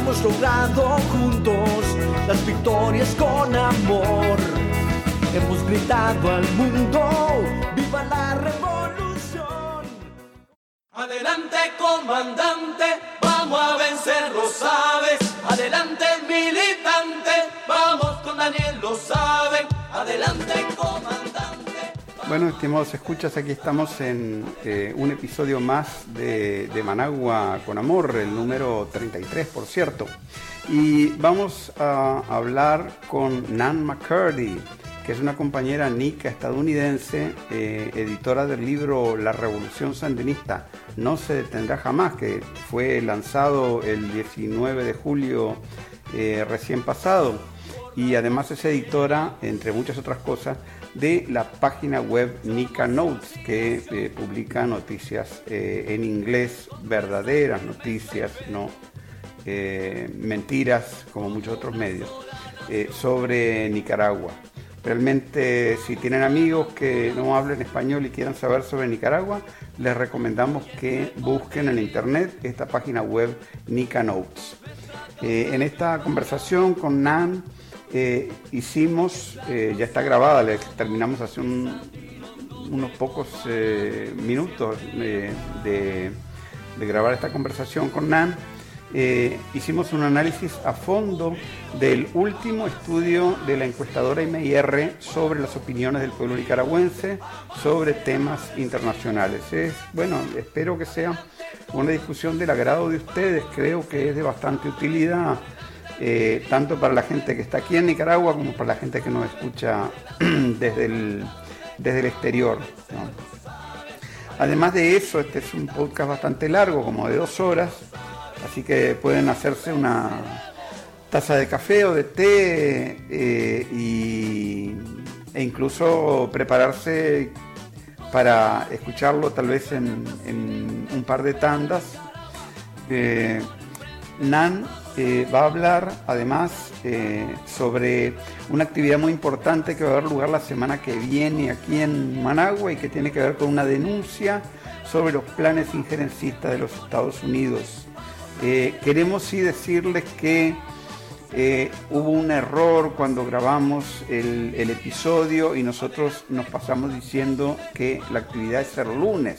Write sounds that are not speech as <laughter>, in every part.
Hemos logrado juntos las victorias con amor. Hemos gritado al mundo, viva la revolución. Adelante comandante, vamos a vencer, lo sabes. Adelante militante, vamos con Daniel, lo saben. Adelante comandante. Bueno, estimados escuchas, aquí estamos en eh, un episodio más de, de, Managua con Amor, el número 33, por cierto. Y vamos a hablar con Nan McCurdy, que es una compañera nica estadounidense, eh, editora del libro La Revolución Sandinista no se detendrá jamás, que fue lanzado el 19 de julio eh, recién pasado. Y además es editora, entre muchas otras cosas, de la página web Nika Notes, que eh, publica noticias eh, en inglés, verdaderas noticias, no eh, mentiras como muchos otros medios, sobre Nicaragua. Realmente, si tienen amigos que no hablen español y quieran saber sobre Nicaragua, les recomendamos que busquen en internet esta página web Nika Notes. en esta conversación con Nan, eh, hicimos, eh, ya está grabada, terminamos hace unos pocos eh, minutos de, grabar esta conversación con Nan. hicimos un análisis a fondo del último estudio de la encuestadora IMIR sobre las opiniones del pueblo nicaragüense sobre temas internacionales. Es, bueno, espero que sea una discusión del agrado de ustedes, creo que es de bastante utilidad eh, tanto para la gente que está aquí en Nicaragua como para la gente que nos escucha <clears throat> desde el, desde el exterior. Además de eso, este es un podcast bastante largo, como de dos horas, así que pueden hacerse una taza de café o de té eh, e incluso prepararse para escucharlo tal vez en, un par de tandas. Eh, Nan eh, va a hablar además eh, sobre una actividad muy importante que va a dar lugar la semana que viene aquí en Managua y que tiene que ver con una denuncia sobre los planes injerencistas de los Estados Unidos. Eh, queremos sí decirles que hubo un error cuando grabamos el, el episodio y nosotros nos pasamos diciendo que la actividad es el lunes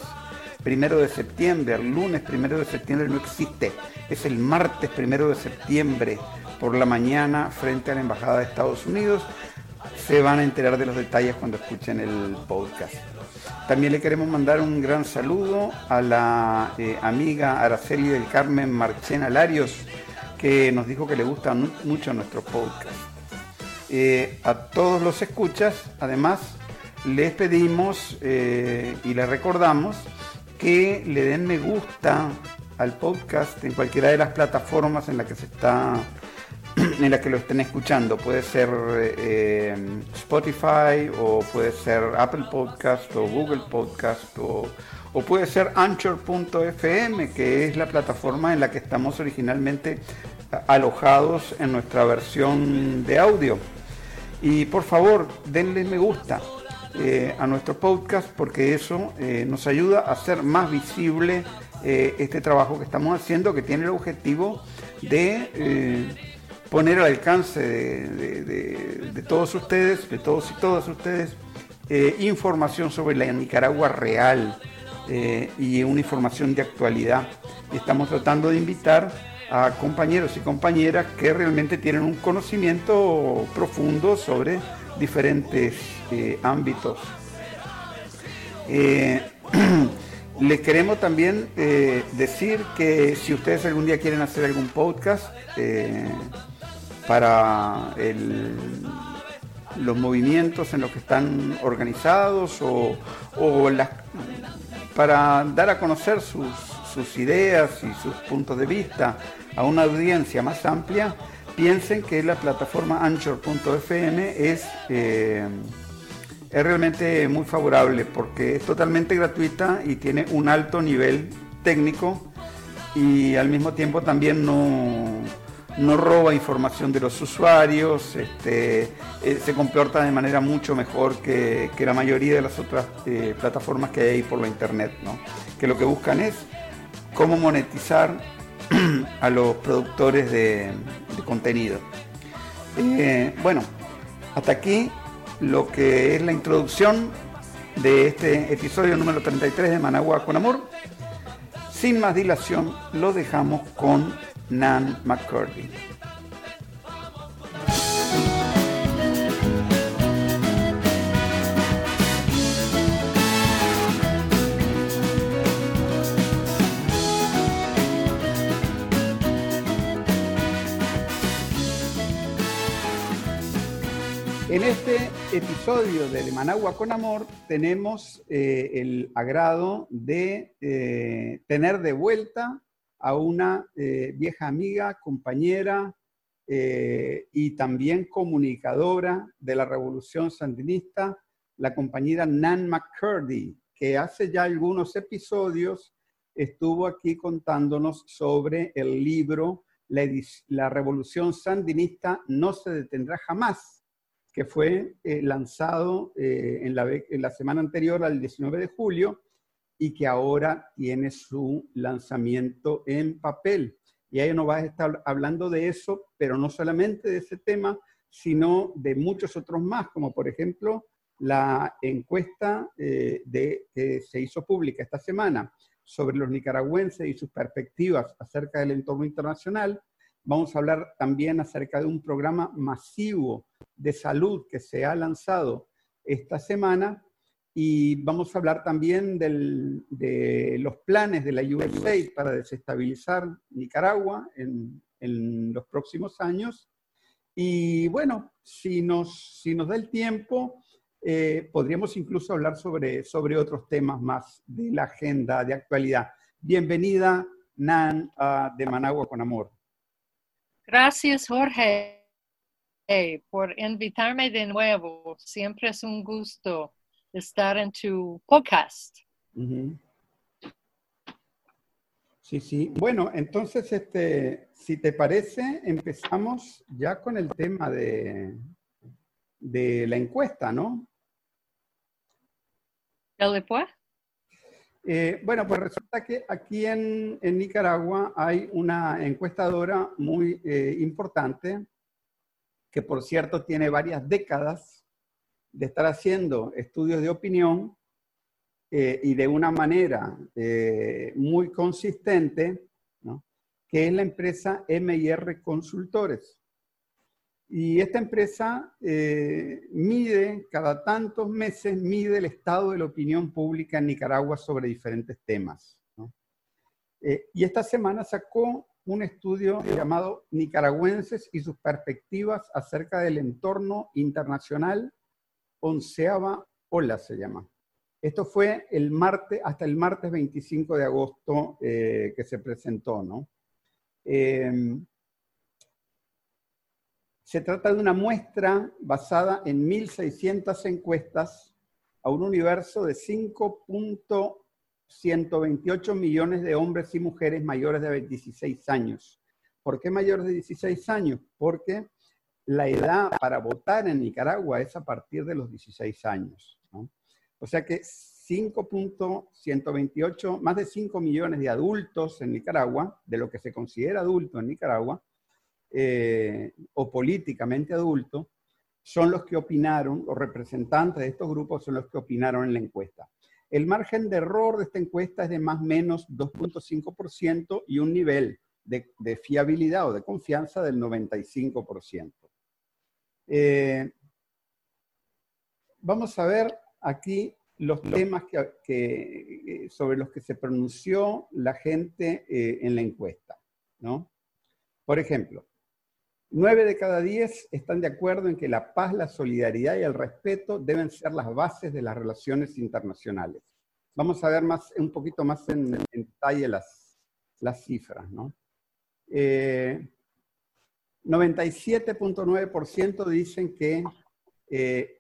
primero de septiembre, el lunes primero de septiembre no existe, es el martes primero de septiembre por la mañana frente a la Embajada de Estados Unidos. Se van a enterar de los detalles cuando escuchen el podcast. También le queremos mandar un gran saludo a la eh, amiga Araceli del Carmen Marchena Larios, que nos dijo que le gusta mucho nuestro podcast. Eh, a todos los escuchas, además, les pedimos eh, y les recordamos que le den me gusta al podcast en cualquiera de las plataformas en la que se está <clears throat> en la que lo estén escuchando. Puede ser eh, Spotify o puede ser Apple Podcast o Google Podcast o, o puede ser Anchor.fm, que es la plataforma en la que estamos originalmente alojados en nuestra versión de audio. Y por favor, denle me gusta. Eh, a nuestro podcast porque eso eh, nos ayuda a hacer más visible eh, este trabajo que estamos haciendo que tiene el objetivo de poner al alcance de, todos ustedes, de todos y todas ustedes, información sobre la Nicaragua real y una información de actualidad. Estamos tratando de invitar a compañeros y compañeras que realmente tienen un conocimiento profundo sobre diferentes eh, ámbitos. Eh, <clears throat> les queremos también eh, decir que si ustedes algún día quieren hacer algún podcast para los movimientos en los que están organizados o, para dar a conocer sus, ideas y sus puntos de vista a una audiencia más amplia, piensen que la plataforma anchor.fm es, eh, es realmente muy favorable porque es totalmente gratuita y tiene un alto nivel técnico y al mismo tiempo también no, no roba información de los usuarios, este, eh, se comporta de manera mucho mejor que, la mayoría de las otras eh, plataformas que hay por la internet, ¿no? que lo que buscan es cómo monetizar <clears throat> a los productores de, contenido. Eh, bueno, hasta aquí lo que es la introducción de este episodio número 33 de Managua con Amor. Sin más dilación, lo dejamos con Nan McCurdy. En este episodio de, Managua con Amor tenemos eh, el agrado de eh, tener de vuelta a una eh, vieja amiga, compañera y también comunicadora de la Revolución Sandinista, la compañera Nan McCurdy, que hace ya algunos episodios estuvo aquí contándonos sobre el libro La, Revolución Sandinista no se detendrá jamás, que fue eh, lanzado en la semana anterior al 19 de julio y que ahora tiene su lanzamiento en papel. Y ahí nos va a estar hablando de eso, pero no solamente de ese tema, sino de muchos otros más, como por ejemplo la encuesta eh, que se hizo pública esta semana sobre los nicaragüenses y sus perspectivas acerca del entorno internacional. Vamos a hablar también acerca de un programa masivo de salud que se ha lanzado esta semana y vamos a hablar también de los planes de la USAID para desestabilizar Nicaragua en, los próximos años. Y bueno, si nos, si nos da el tiempo, eh, podríamos incluso hablar sobre, sobre otros temas más de la agenda de actualidad. Bienvenida, Nan, de Managua con Amor. Gracias, Jorge, por invitarme de nuevo. Siempre es un gusto estar en tu podcast. Sí, sí. Bueno, entonces, este, si te parece, empezamos ya con el tema de, de la encuesta, ¿no? ¿El después? Eh, bueno, pues resulta que aquí en, Nicaragua hay una encuestadora muy eh, importante, que por cierto tiene varias décadas de estar haciendo estudios de opinión eh, y de una manera muy consistente, que es la empresa MIR Consultores. Y esta empresa eh, mide, cada tantos meses, mide el estado de la opinión pública en Nicaragua sobre diferentes temas. y esta semana sacó un estudio llamado Nicaragüenses y sus perspectivas acerca del entorno internacional onceava ola se llama. Esto fue el martes, hasta el martes 25 de agosto eh, que se presentó, ¿no? Se trata de una muestra basada en 1.600 encuestas a un universo de 5.128 millones de hombres y mujeres mayores de 16 años. ¿Por qué mayores de 16 años? Porque la edad para votar en Nicaragua es a partir de los 16 años. O sea que 5.128, más de 5 millones de adultos en Nicaragua, de lo que se considera adulto en Nicaragua, eh, o políticamente adulto, son los que opinaron, los representantes de estos grupos son los que opinaron en la encuesta. El margen de error de esta encuesta es de más o menos 2.5% y un nivel de, de, fiabilidad o de confianza del 95%. Eh, vamos a ver aquí los temas que, sobre los que se pronunció la gente eh, en la encuesta. ¿no? Por ejemplo, nueve de cada diez están de acuerdo en que la paz, la solidaridad y el respeto deben ser las bases de las relaciones internacionales. Vamos a ver más, un poquito más en, detalle las, cifras, ¿no? 97.9% dicen que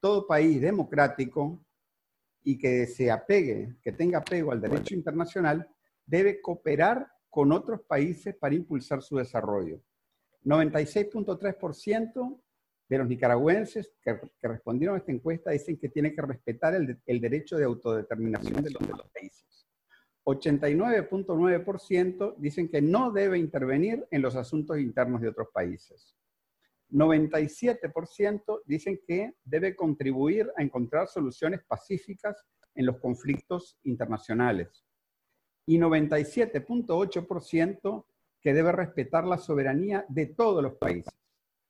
todo país democrático y que se apegue, que tenga apego al derecho internacional, debe cooperar con otros países para impulsar su desarrollo. 96.3% de los nicaragüenses que, respondieron a esta encuesta dicen que tiene que respetar el, derecho de autodeterminación de los, de los países. 89.9% dicen que no debe intervenir en los asuntos internos de otros países. 97% dicen que debe contribuir a encontrar soluciones pacíficas en los conflictos internacionales. Y 97.8% que debe respetar la soberanía de todos los países.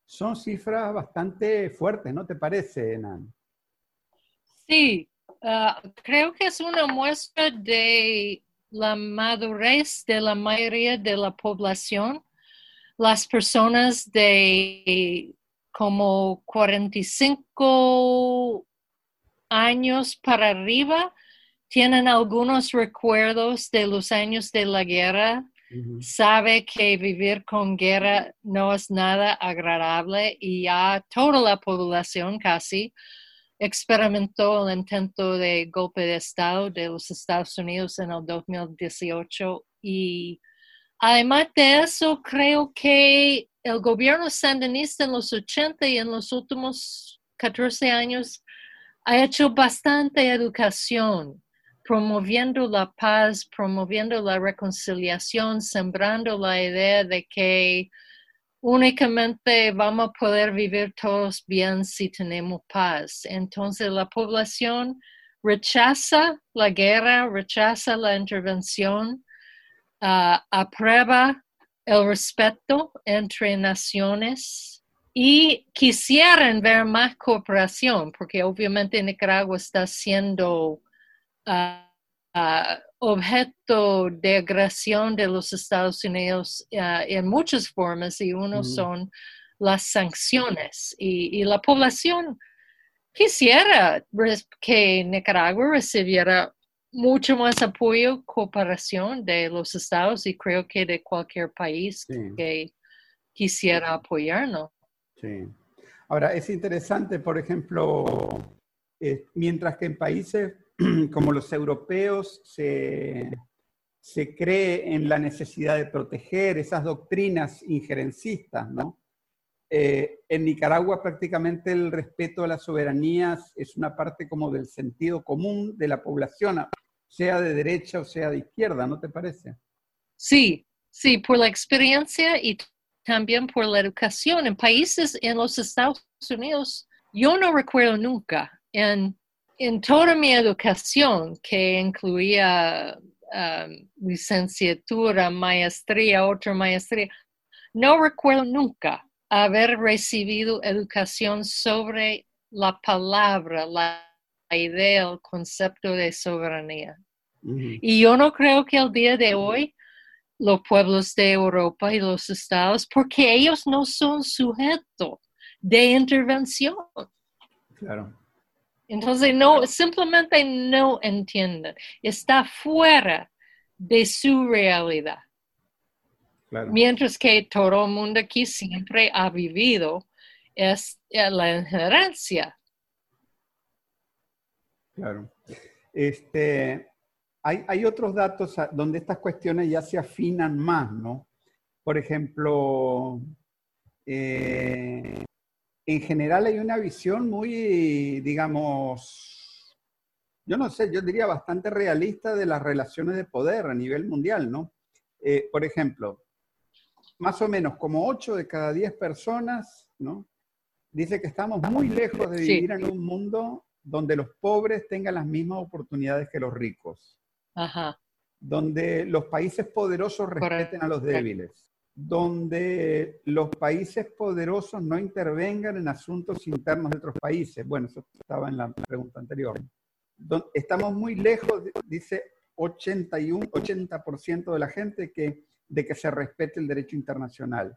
Son cifras bastante fuertes, ¿no te parece, Nan? Sí, ah, creo que es una muestra de la madurez de la mayoría de la población las personas de como 45 años para arriba tienen algunos recuerdos de los años de la guerra, sabe que vivir con guerra no es nada agradable y ya toda la población casi experimentó el intento de golpe de Estado de los Estados Unidos en el 2018 y Además de eso, creo que el gobierno sandinista en los 80 y en los últimos 14 años ha hecho bastante educación, promoviendo la paz, promoviendo la reconciliación, sembrando la idea de que únicamente vamos a poder vivir todos bien si tenemos paz. Entonces la población rechaza la guerra, rechaza la intervención aprueba el respeto entre naciones y quisieran ver más cooperación, porque obviamente Nicaragua está siendo ah, objeto de agresión de los Estados Unidos ah, en muchas formas y uno son las sanciones y, la población quisiera que Nicaragua recibiera mucho más apoyo, cooperación de los estados y creo que de cualquier país que quisiera apoyarnos. Sí. Ahora, es interesante, por ejemplo, eh, mientras que en países <clears throat> como los europeos se, se cree en la necesidad de proteger esas doctrinas injerencistas, ¿no? Eh, en Nicaragua prácticamente el respeto a las soberanías es una parte como del sentido común de la población, sea de derecha o sea de izquierda, ¿no te parece? Sí, sí, por la experiencia y también por la educación. En países en los Estados Unidos, yo no recuerdo nunca en, en toda mi educación que incluía um, licenciatura, maestría, otra maestría, no recuerdo nunca haber recibido educación sobre la palabra, la idea, el concepto de soberanía. Y yo no creo que el día de hoy los pueblos de Europa y los estados, porque ellos no son sujetos de intervención. Claro. Entonces, no, simplemente no entienden. Está fuera de su realidad. Mientras que todo el mundo aquí siempre ha vivido es la injerencia. Claro. Este, hay, hay, otros datos donde estas cuestiones ya se afinan más, ¿no? Por ejemplo, eh, en general hay una visión muy, digamos, yo no sé, yo diría bastante realista de las relaciones de poder a nivel mundial, ¿no? Eh, por ejemplo, más o menos como 8 de cada 10 personas, ¿no? Dice que estamos muy lejos de vivir en un mundo donde los pobres tengan las mismas oportunidades que los ricos. Ajá. Donde los países poderosos respeten a los débiles. Donde los países poderosos no intervengan en asuntos internos de otros países. Bueno, eso estaba en la pregunta anterior. estamos muy lejos, dice 81, 80% de la gente que de que se respete el derecho internacional.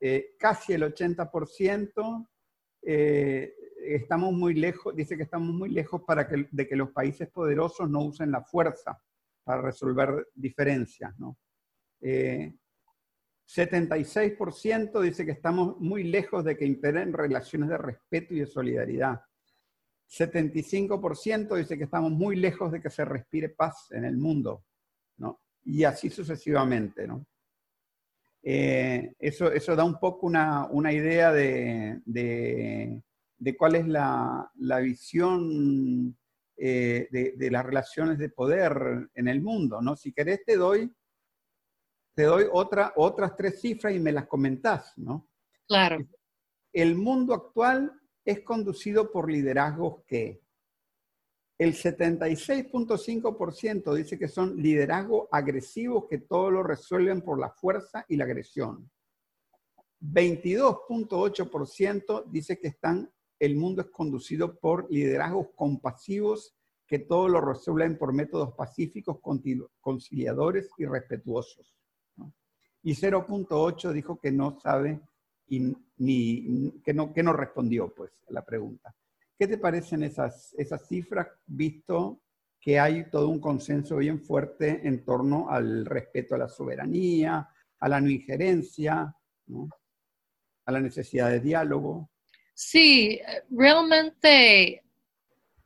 Eh, casi el 80% eh, estamos muy lejos, dice que estamos muy lejos para que, de que los países poderosos no usen la fuerza para resolver diferencias, ¿no? 76% dice que estamos muy lejos de que imperen relaciones de respeto y de solidaridad. 75% dice que estamos muy lejos de que se respire paz en el mundo, ¿no? Y así sucesivamente, ¿no? Eh, eso, eso da un poco una, idea de, de, cuál es la, visión eh, de, las relaciones de poder en el mundo, ¿no? Si querés te doy, te doy otra, otras tres cifras y me las comentás, ¿no? Claro. El mundo actual es conducido por liderazgos que el 76.5% dice que son liderazgos agresivos que todo lo resuelven por la fuerza y la agresión. 22.8% dice que están, el mundo es conducido por liderazgos compasivos que todo lo resuelven por métodos pacíficos, conciliadores y respetuosos. Y 0.8 dijo que no sabe y ni, que, no, que no respondió pues, a la pregunta. ¿Qué te parecen esas, esas cifras, visto que hay todo un consenso bien fuerte en torno al respeto a la soberanía, a la no injerencia, a la necesidad de diálogo? Sí, realmente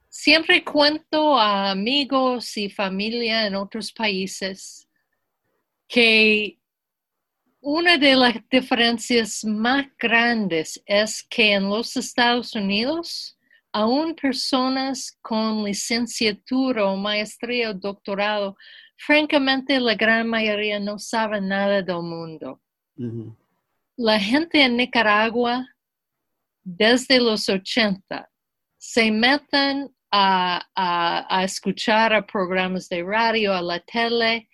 siempre cuento a amigos y familia en otros países que una de las diferencias más grandes es que en los Estados Unidos, aún personas con licenciatura o maestría o doctorado, francamente la gran mayoría no saben nada del mundo. La gente en Nicaragua, desde los 80, se meten a, a escuchar a programas de radio, a la tele,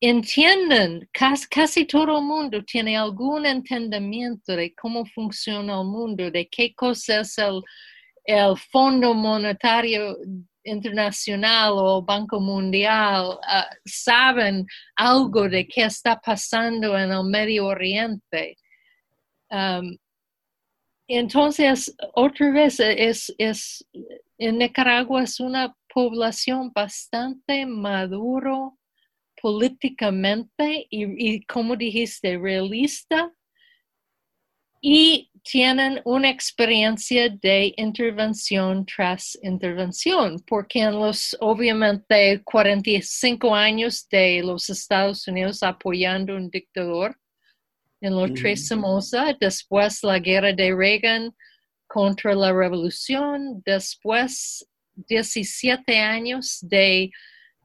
entienden, casi, todo el mundo tiene algún entendimiento de cómo funciona el mundo, de qué cosa es el, el Fondo Monetario Internacional o Banco Mundial, ah, saben algo de qué está pasando en el Medio Oriente. Um, entonces, otra vez, es, es, en Nicaragua es una población bastante maduro, políticamente y, como dijiste, realista y tienen una experiencia de intervención tras intervención, porque en los, obviamente, 45 años de los Estados Unidos apoyando un dictador en los tres Somoza, después la guerra de Reagan contra la revolución, después 17 años de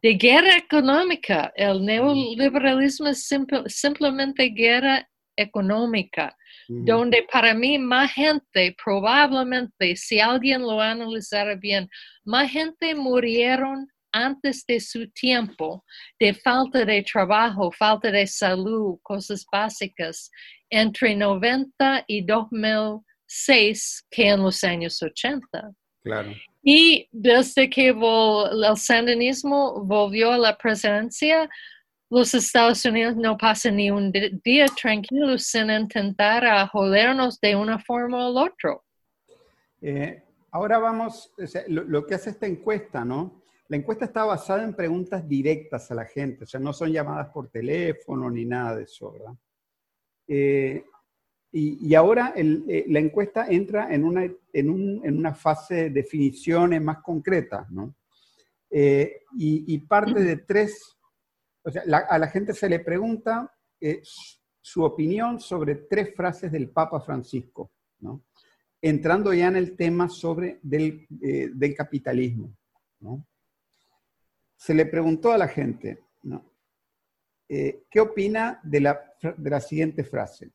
de guerra económica. El neoliberalismo es simplemente guerra económica, donde para mí más gente, probablemente, si alguien lo analizara bien, más gente murieron antes de su tiempo de falta de trabajo, falta de salud, cosas básicas, entre 90 y 2006 que en los años 80. Claro. Y desde que el sandinismo volvió a la presidencia, los Estados Unidos no pasan ni un día tranquilo sin intentar a jodernos de una forma u otra. Eh, ahora vamos, lo, que hace esta encuesta, ¿no? La encuesta está basada en preguntas directas a la gente, o sea, no son llamadas por teléfono ni nada de eso, ¿verdad? Eh, y, ahora eh, la encuesta entra en una, en, una fase de definiciones más concretas, ¿no? Eh, y, parte de tres, o sea, a la gente se le pregunta eh, su opinión sobre tres frases del Papa Francisco, ¿no? Entrando ya en el tema sobre del, del capitalismo, ¿no? Se le preguntó a la gente, ¿no? ¿Qué opina de la, de la siguiente frase?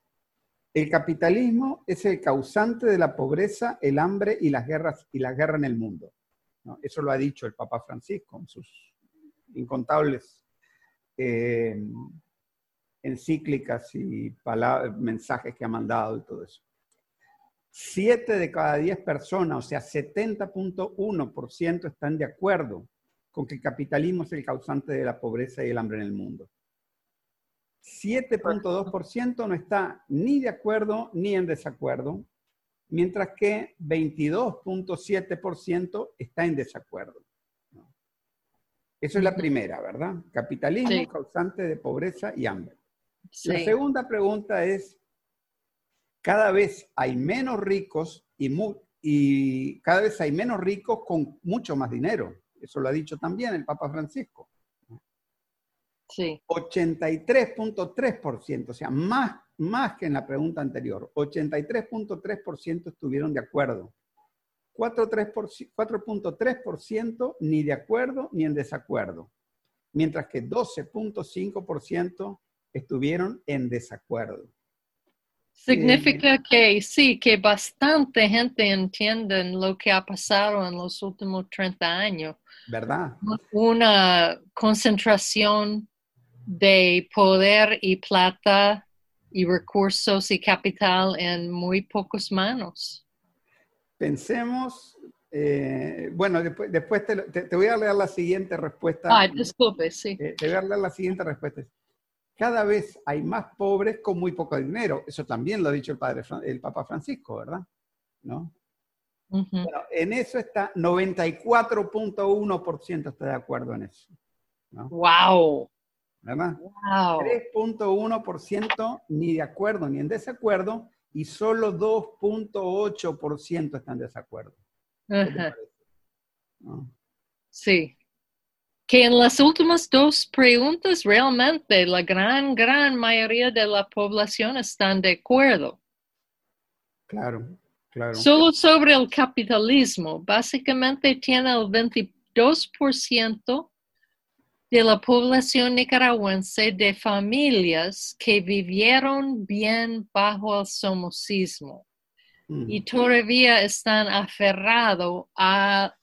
El capitalismo es el causante de la pobreza, el hambre y las guerras y la guerra en el mundo. Eso lo ha dicho el Papa Francisco en sus incontables eh, encíclicas y mensajes que ha mandado y todo eso. Siete de cada diez personas, o sea, 70.1% están de acuerdo con que el capitalismo es el causante de la pobreza y el hambre en el mundo. 7.2% no está ni de acuerdo ni en desacuerdo, mientras que 22.7% está en desacuerdo. Eso es la primera, ¿verdad? Capitalismo causante de pobreza y hambre. La segunda pregunta es, cada vez hay menos ricos y, mu- y cada vez hay menos ricos con mucho más dinero. Eso lo ha dicho también el Papa Francisco. Sí. 83.3%, o sea, más, más que en la pregunta anterior. 83.3% estuvieron de acuerdo. 4.3% 4.3% ni de acuerdo ni en desacuerdo. Mientras que 12.5% estuvieron en desacuerdo. Significa que sí, que bastante gente entiende lo que ha pasado en los últimos 30 años. ¿Verdad? Una concentración de poder y plata y recursos y capital en muy pocas manos. Pensemos, eh, bueno, después, después te, lo- te- te voy a leer la siguiente respuesta. Ah, disculpe, sí. Eh, te voy a leer la siguiente respuesta. Cada vez hay más pobres con muy poco dinero. Eso también lo ha dicho el, padre, el Papa Francisco, ¿verdad? ¿No? Bueno, en eso está 94.1% está de acuerdo en eso. ¿no? Wow, ¿Verdad? wow. 3.1% ni de acuerdo ni en desacuerdo y solo 2.8% están en desacuerdo. Sí. Que en las últimas dos preguntas realmente la gran, gran mayoría de la población están de acuerdo. Claro, claro. Solo sobre el capitalismo, básicamente tiene el 22% de la población nicaragüense de familias que vivieron bien bajo el somocismo Mm. y todavía están aferrados a,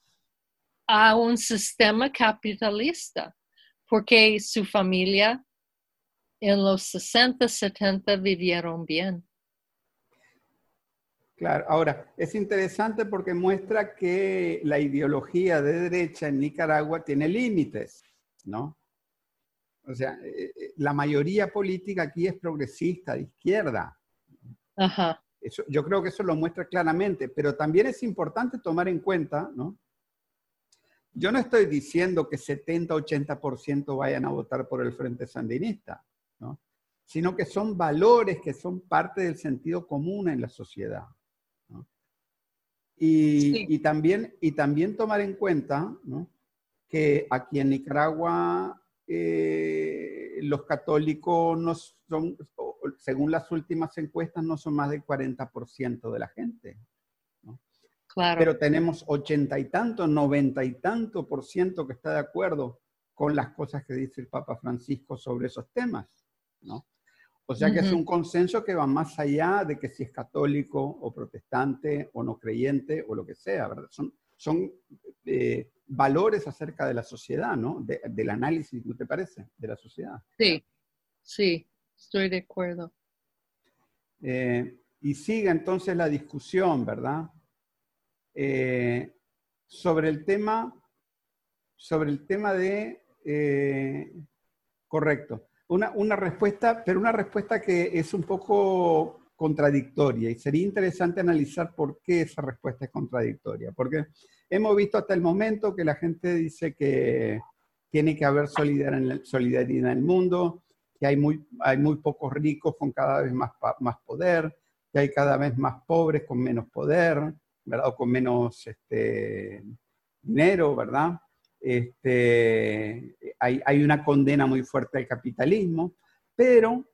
a un sistema capitalista, porque su familia en los 60, 70 vivieron bien. Claro, ahora, es interesante porque muestra que la ideología de derecha en Nicaragua tiene límites, ¿no? O sea, eh, eh, la mayoría política aquí es progresista, de izquierda. Ajá, Eso, yo creo que eso lo muestra claramente, pero también es importante tomar en cuenta, ¿no? Yo no estoy diciendo que 70-80% vayan a votar por el Frente Sandinista, ¿no? Sino que son valores que son parte del sentido común en la sociedad. ¿no? Y, Sí. y también, y también tomar en cuenta ¿no? Que aquí en Nicaragua eh, los católicos no son, según las últimas encuestas, no son más del 40% de la gente. claro. Pero tenemos ochenta y tanto, noventa y tanto por ciento que está de acuerdo con las cosas que dice el Papa Francisco sobre esos temas, ¿no? O sea que es Ujú. un consenso que va más allá de que si es católico o protestante o no creyente o lo que sea, ¿verdad? Son, son eh, valores acerca de la sociedad, ¿no? De- del análisis, ¿no te parece? De la sociedad. Sí, sí, estoy de acuerdo. Eh, y sigue entonces la discusión, ¿verdad? Eh, sobre el tema, sobre el tema de, eh, correcto, una, una respuesta, pero una respuesta que es un poco contradictoria y sería interesante analizar por qué esa respuesta es contradictoria, porque hemos visto hasta el momento que la gente dice que tiene que haber solidaridad en el, mundo, que hay muy, hay muy pocos ricos con cada vez más, más poder, que hay cada vez más pobres con menos poder, ¿verdad? O con menos este, dinero, ¿verdad? Este, hay, hay una condena muy fuerte al capitalismo, pero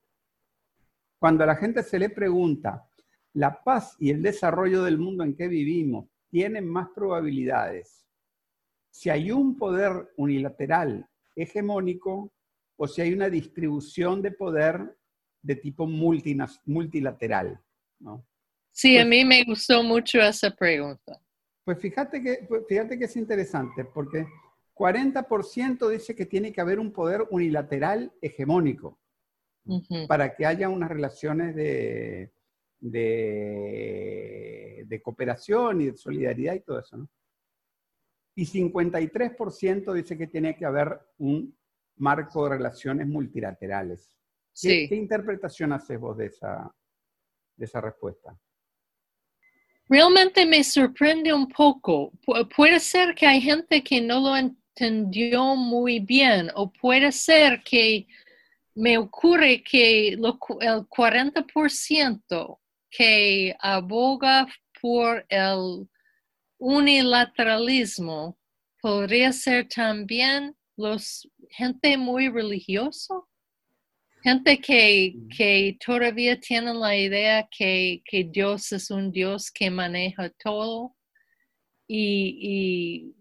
cuando a la gente se le pregunta, ¿la paz y el desarrollo del mundo en que vivimos tienen más probabilidades si hay un poder unilateral hegemónico o si hay una distribución de poder de tipo multilateral? ¿no? Sí, a Pues- mí me gustó mucho esa pregunta. Pues fíjate que, pues fíjate que es interesante, porque 40% dice que tiene que haber un poder unilateral hegemónico Ujú, para que haya unas relaciones de, de, de cooperación y de solidaridad y todo eso. ¿no? Y 53% dice que tiene que haber un marco de relaciones multilaterales. ¿Qué, Sí. qué interpretación haces vos de esa, de esa respuesta? Realmente me sorprende un poco. Pu- puede ser que hay gente que no lo entendió muy bien o puede ser que me ocurre que lo el 40% que aboga por el unilateralismo. Podría ser también los gente muy religioso, gente que, que todavía tienen la idea que, que Dios es un Dios que maneja todo y,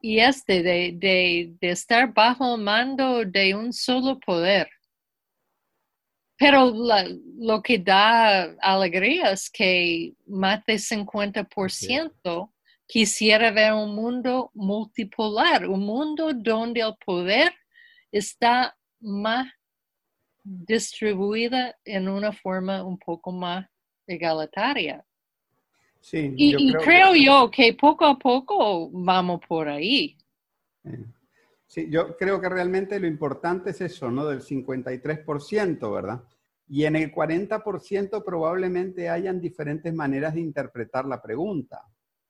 y, y este de, de, de estar bajo el mando de un solo poder. Pero la- lo que da alegría es que más del 50% quisiera ver un mundo multipolar, un mundo donde el poder está más distribuida en una forma un poco más egalitaria. Sí, Y, yo y creo que- creo yo que poco a poco vamos por ahí. Sí, yo creo que realmente lo importante es eso, ¿no? Del 53%, ¿verdad? Y en el 40% probablemente hayan diferentes maneras de interpretar la pregunta,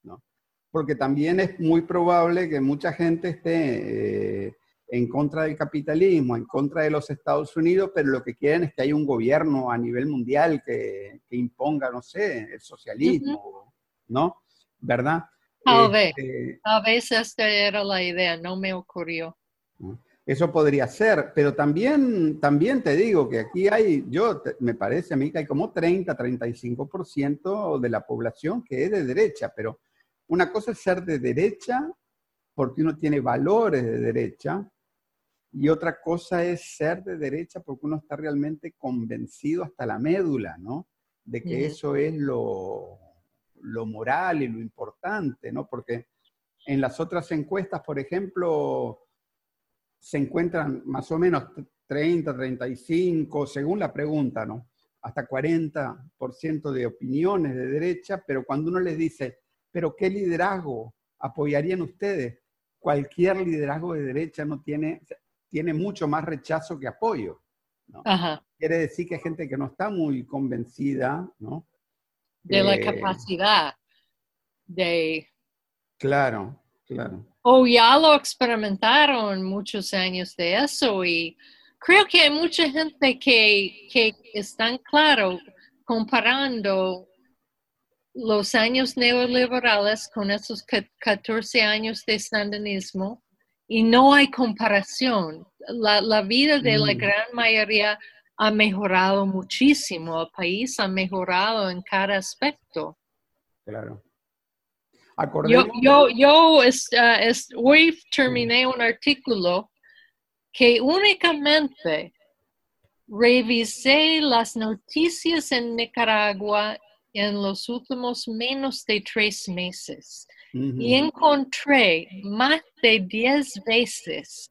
¿no? Porque también es muy probable que mucha gente esté eh, en contra del capitalismo, en contra de los Estados Unidos, pero lo que quieren es que haya un gobierno a nivel mundial que, que imponga, no sé, el socialismo, ¿no? ¿Verdad? Tal vez. Este, A veces esta era la idea, no me ocurrió. Eso podría ser, pero también, también te digo que aquí hay, yo me parece a mí que hay como 30, 35% de la población que es de derecha, pero una cosa es ser de derecha porque uno tiene valores de derecha y otra cosa es ser de derecha porque uno está realmente convencido hasta la médula, ¿no? De que eso es lo, lo moral y lo importante, ¿no? Porque en las otras encuestas, por ejemplo, se encuentran más o menos 30, 35, según la pregunta, ¿no? Hasta 40% de opiniones de derecha, pero cuando uno les dice, pero ¿qué liderazgo apoyarían ustedes? Cualquier liderazgo de derecha no tiene, tiene mucho más rechazo que apoyo. ¿no? Ajá. Quiere decir que hay gente que no está muy convencida, ¿no? De la Eh, capacidad de... Claro, claro. O ya lo experimentaron muchos años de eso y creo que hay mucha gente que, que están claro comparando los años neoliberales con esos ca- 14 años de sandinismo y no hay comparación. La, la vida de la Mm. gran mayoría ha mejorado muchísimo, el país ha mejorado en cada aspecto. Claro. Yo, yo, yo es- es- hoy terminé un artículo que únicamente revisé las noticias en Nicaragua en los últimos menos de tres meses y encontré más de 10 veces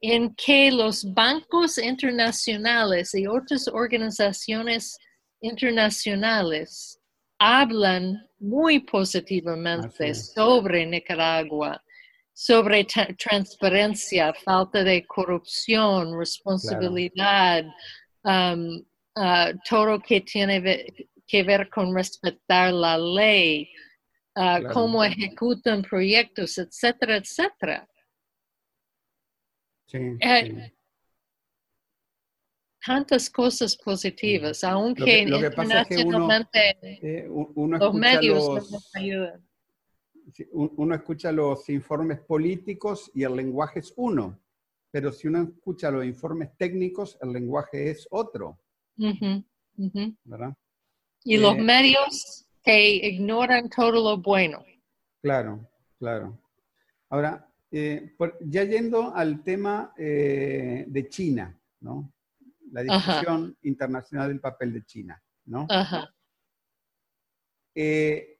en que los bancos internacionales y otras organizaciones internacionales hablan muy positivamente sobre Nicaragua, sobre tra- transparencia, falta de corrupción, responsabilidad, um, ah, todo que tiene ve- que ver con respetar la ley, Claro. cómo ejecutan proyectos, etcétera, etcétera. Sí, eh, sí. Tantas cosas positivas, aunque Lo que- lo que pasa es que uno- Eh, uno los medios los, ayudan. uno escucha los informes políticos y el lenguaje es uno, pero si uno escucha los informes técnicos, el lenguaje es otro. Y los Eh, medios que ignoran todo lo bueno. Claro, claro. Ahora, eh, por- ya yendo al tema eh, de China, ¿no? La Ajá. discusión internacional del papel de China, ¿no? Ajá. Eh,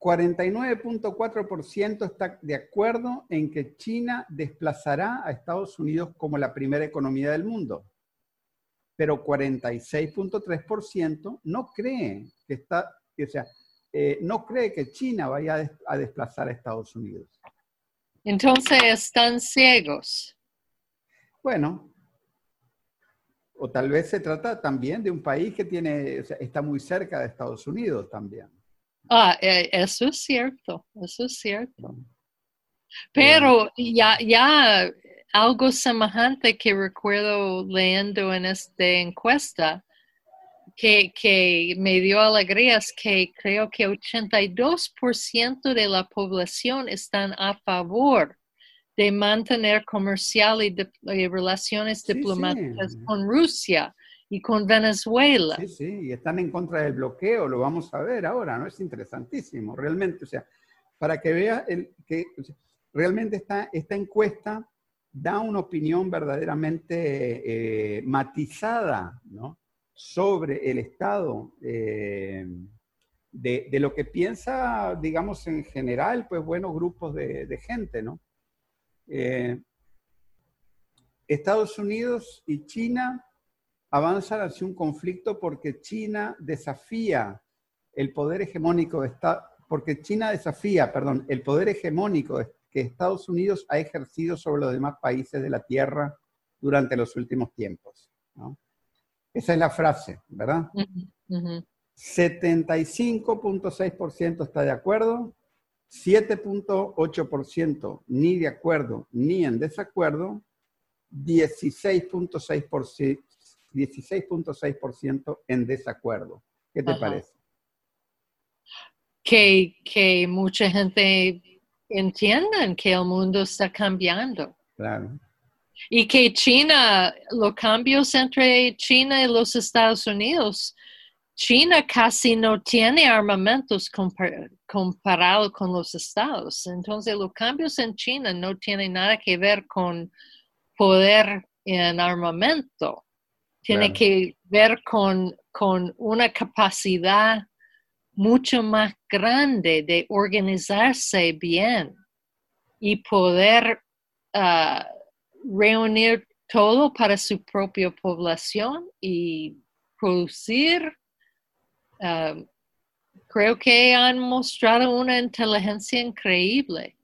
49.4% está de acuerdo en que China desplazará a Estados Unidos como la primera economía del mundo, pero 46.3% no cree que está, o sea, no cree que China vaya a desplazar a Estados Unidos. Entonces están ciegos. Bueno, o tal vez se trata también de un país que tiene, o sea, está muy cerca de Estados Unidos también. Ah, eh, eso es cierto, eso es cierto. Pero ya, ya algo semejante que recuerdo leyendo en esta encuesta que, que me dio alegría es que creo que 82% de la población están a favor de mantener comercial y, de, y relaciones Sí, diplomáticas sí. con Rusia y con Venezuela. Sí, sí, y están en contra del bloqueo, lo vamos a ver ahora, ¿no? Es interesantísimo, realmente, o sea, para que vea el, que o sea, realmente esta, esta encuesta da una opinión verdaderamente eh, matizada, ¿no? Sobre el estado eh, de, de lo que piensa, digamos, en general, pues, buenos grupos de, gente, ¿no? Eh, Estados Unidos y China avanzan hacia un conflicto porque China desafía el poder hegemónico de Esta- porque China desafía, perdón, el poder hegemónico que Estados Unidos ha ejercido sobre los demás países de la Tierra durante los últimos tiempos. ¿no? Esa es la frase, ¿verdad? Ujú, ujú. 75.6% está de acuerdo, 7.8% ni de acuerdo ni en desacuerdo, 16.6% 16.6% en desacuerdo. ¿Qué te Ajá. parece? Que, que mucha gente entienda que el mundo está cambiando. Claro. Y que China, los cambios entre China y los Estados Unidos, China casi no tiene armamentos compar- comparado con los Estados. Entonces, los cambios en China no tienen nada que ver con poder en armamento. Tiene Claro. que ver con, con una capacidad mucho más grande de organizarse bien y poder ah, reunir todo para su propia población y producir. ah, creo que han mostrado una inteligencia increíble.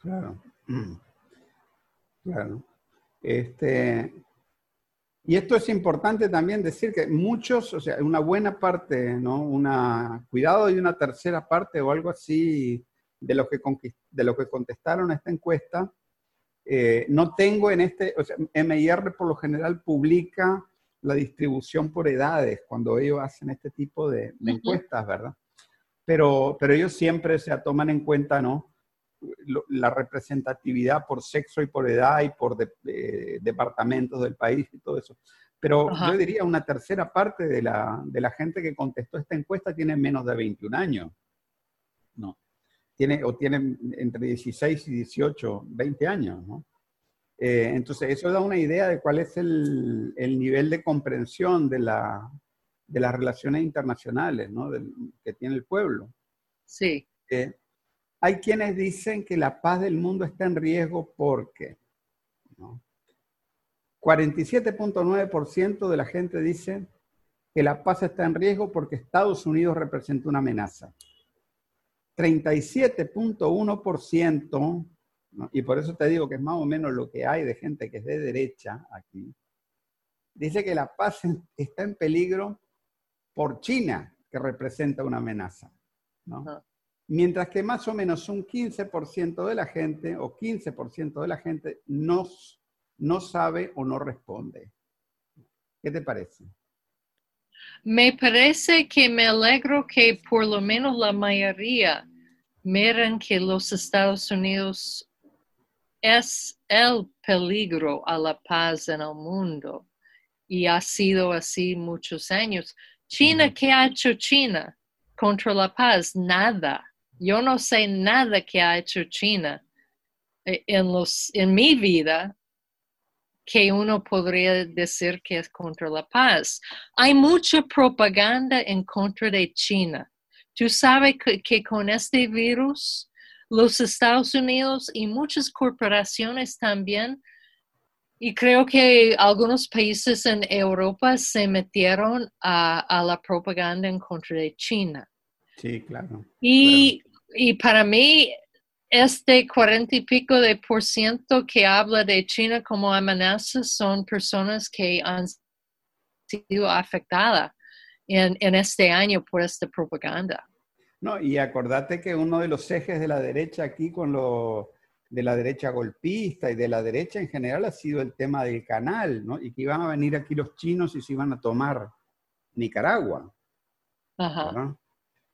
Claro. <clears throat> Claro. Este, y esto es importante también decir que muchos, o sea, una buena parte, ¿no? Una, cuidado y una tercera parte o algo así de lo que, de lo que contestaron a esta encuesta, eh, no tengo en este, o sea, MIR por lo general publica la distribución por edades cuando ellos hacen este tipo de, de encuestas, ¿verdad? Pero, pero ellos siempre se toman en cuenta, ¿no? la representatividad por sexo y por edad y por de- de- departamentos del país y todo eso. Pero Ajá. yo diría una tercera parte de la, de la gente que contestó esta encuesta tiene menos de 21 años. No. Tiene, o tiene entre 16 y 18, 20 años, ¿no? Eh, entonces, eso da una idea de cuál es el, el nivel de comprensión de, la, de las relaciones internacionales, ¿no? Del- que tiene el pueblo. Sí. Eh, hay quienes dicen que la paz del mundo está en riesgo porque ¿no? 47.9% de la gente dice que la paz está en riesgo porque Estados Unidos representa una amenaza. 37.1%, ¿no? y por eso te digo que es más o menos lo que hay de gente que es de derecha aquí, dice que la paz está en peligro por China, que representa una amenaza. Mientras que más o menos un 15% de la gente o 15% de la gente no, no sabe o no responde. ¿Qué te parece? Me parece que me alegro que por lo menos la mayoría miren que los Estados Unidos es el peligro a la paz en el mundo y ha sido así muchos años. China. ¿qué ha hecho China contra la paz? Nada. Yo no sé nada que ha hecho China eh, en, los, en mi vida que uno podría decir que es contra la paz. Hay mucha propaganda en contra de China. Tú sabes que, que con este virus, los Estados Unidos y muchas corporaciones también, y creo que algunos países en Europa se metieron a, a la propaganda en contra de China. Sí, claro. Y, y para mí, este cuarenta y pico de por ciento que habla de China como amenaza son personas que han sido afectadas en, en este año por esta propaganda. No, y acordate que uno de los ejes de la derecha aquí con, lo- de la derecha golpista y de la derecha en general ha sido el tema del canal, ¿no? Y que iban a venir aquí los chinos y se iban a tomar Nicaragua. Ajá.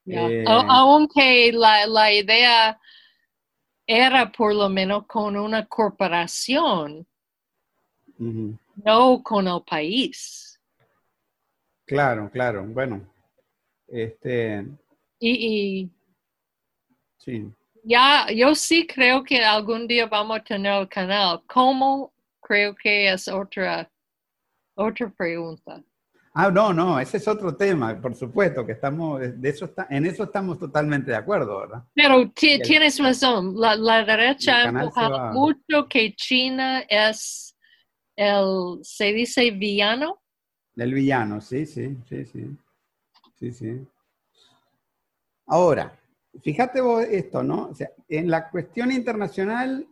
Eh, aunque la, la, idea era por lo menos con una corporación, no con el país. Claro, claro. Bueno, este. Y, y sí. Ya, yo sí creo que algún día vamos a tener el canal. ¿Cómo? Creo que es otra, otra pregunta. Ah, no, no, ese es otro tema, por supuesto, que estamos, de eso está, en eso estamos totalmente de acuerdo, ¿verdad? Pero tienes razón, la, la derecha ha empujado mucho que China es el, se dice villano. El villano, sí, sí, sí, sí, sí, sí. Ahora, fíjate vos esto, ¿no? O sea, en la cuestión internacional,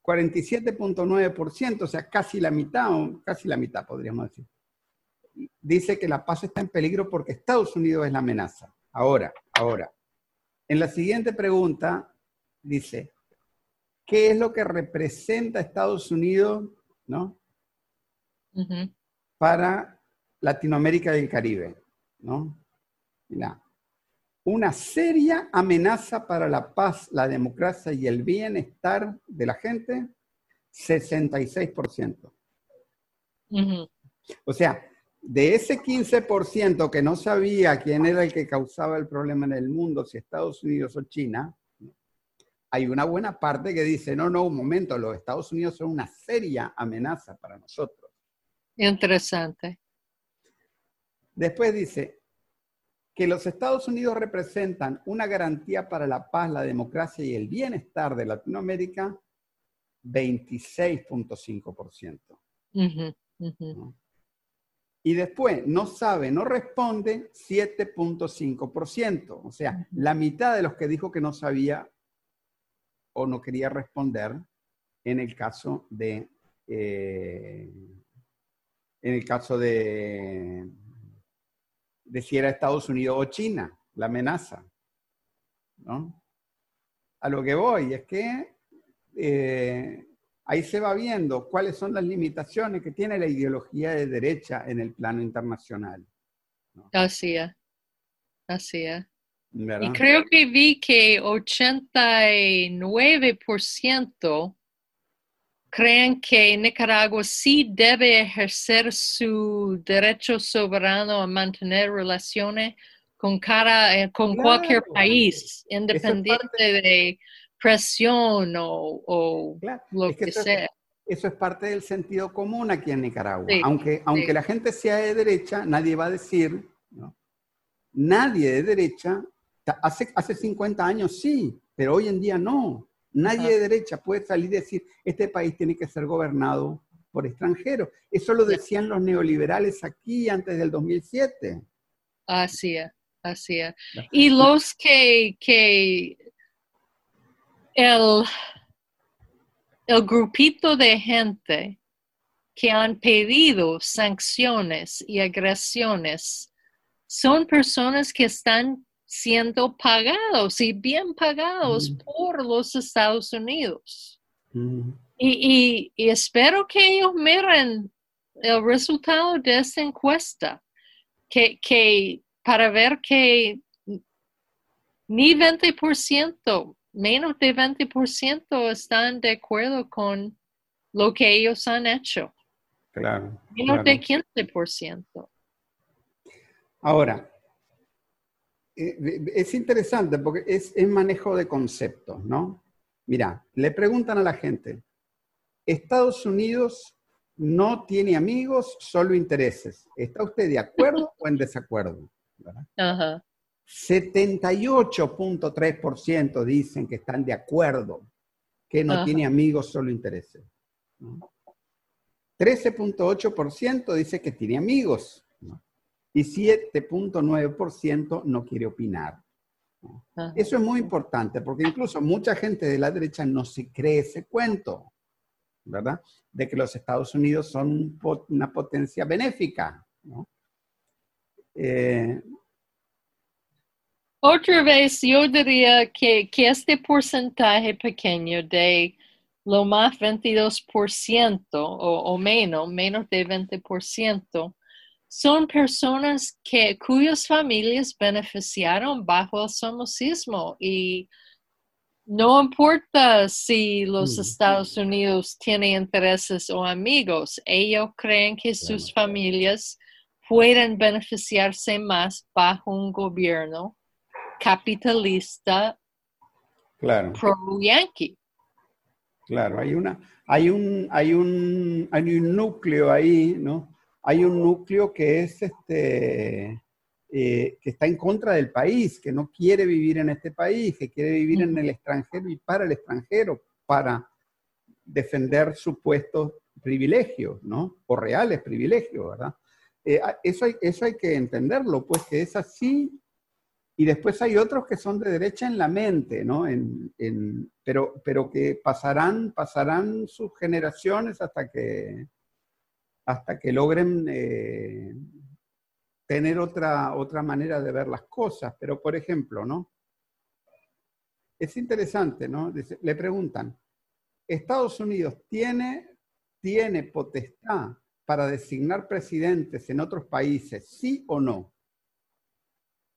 47.9%, o sea, casi la mitad, casi la mitad podríamos decir dice que la paz está en peligro porque Estados Unidos es la amenaza. Ahora, ahora. En la siguiente pregunta dice, ¿qué es lo que representa Estados Unidos, no? Para Latinoamérica y el Caribe, ¿no? Mira, una seria amenaza para la paz, la democracia y el bienestar de la gente, 66%. O sea, de ese 15% que no sabía quién era el que causaba el problema en el mundo, si Estados Unidos o China, hay una buena parte que dice, no, no, un momento, los Estados Unidos son una seria amenaza para nosotros. Interesante. Después dice que los Estados Unidos representan una garantía para la paz, la democracia y el bienestar de Latinoamérica, 26.5%. Y después no sabe, no responde 7.5%. O sea, la mitad de los que dijo que no sabía o no quería responder en el caso de, eh, en el caso de, de si era Estados Unidos o China, la amenaza. ¿no? A lo que voy es que eh, ahí se va viendo cuáles son las limitaciones que tiene la ideología de derecha en el plano internacional. Así es, así es. Y creo que vi que 89% creen que Nicaragua sí debe ejercer su derecho soberano a mantener relaciones con, cara, eh, con cualquier país, independiente de presión o, lo que, sea. eso es parte del sentido común aquí en Nicaragua. aunque aunque la gente sea de derecha, nadie va a decir, nadie de derecha, hace, hace 50 años sí, pero hoy en día no. Nadie de derecha puede salir y decir, este país tiene que ser gobernado por extranjeros. Eso lo decían los neoliberales aquí antes del 2007. Así es, así es. Y los que, que el, el grupito de gente que han pedido sanciones y agresiones son personas que están siendo pagados y bien pagados por los Estados Unidos. y, espero que ellos miren el resultado de esta encuesta, que, que para ver que ni 20% menos de 20% están de acuerdo con lo que ellos han hecho. Claro. Menos de 15%. Ahora, eh, es interesante porque es, es manejo de conceptos, ¿no? Mira, le preguntan a la gente, Estados Unidos no tiene amigos, solo intereses. ¿Está usted de acuerdo o en desacuerdo? Ajá. 78.3% dicen que están de acuerdo, que no tiene amigos, solo intereses. 13.8% dice que tiene amigos y 7.9% no quiere opinar. Eso es muy importante porque incluso mucha gente de la derecha no se cree ese cuento, ¿verdad? De que los Estados Unidos son una potencia benéfica. ¿no? Eh, Otra vez, yo diría que, que este porcentaje pequeño de lo más 22% o, o menos, menos de 20%, son personas que, cuyas familias beneficiaron bajo el somocismo y no importa si los Mm. Estados Unidos tienen intereses o amigos, ellos creen que sus familias pueden beneficiarse más bajo un gobierno capitalista Claro. pro-yankee. Claro, hay una, hay un, hay un, hay un núcleo ahí, ¿no? Hay un núcleo que es este, eh, que está en contra del país, que no quiere vivir en este país, que quiere vivir en el extranjero y para el extranjero, para defender supuestos privilegios, ¿no? O reales privilegios, ¿verdad? Eh, eso, hay, eso hay que entenderlo, pues que es así. Y después hay otros que son de derecha en la mente, ¿no? En, pero, pero que pasarán, pasarán sus generaciones hasta que, hasta que logren eh, tener otra, otra manera de ver las cosas. Pero, por ejemplo, ¿no? Es interesante, ¿no? Le preguntan, ¿Estados Unidos tiene, tiene potestad para designar presidentes en otros países, sí o no?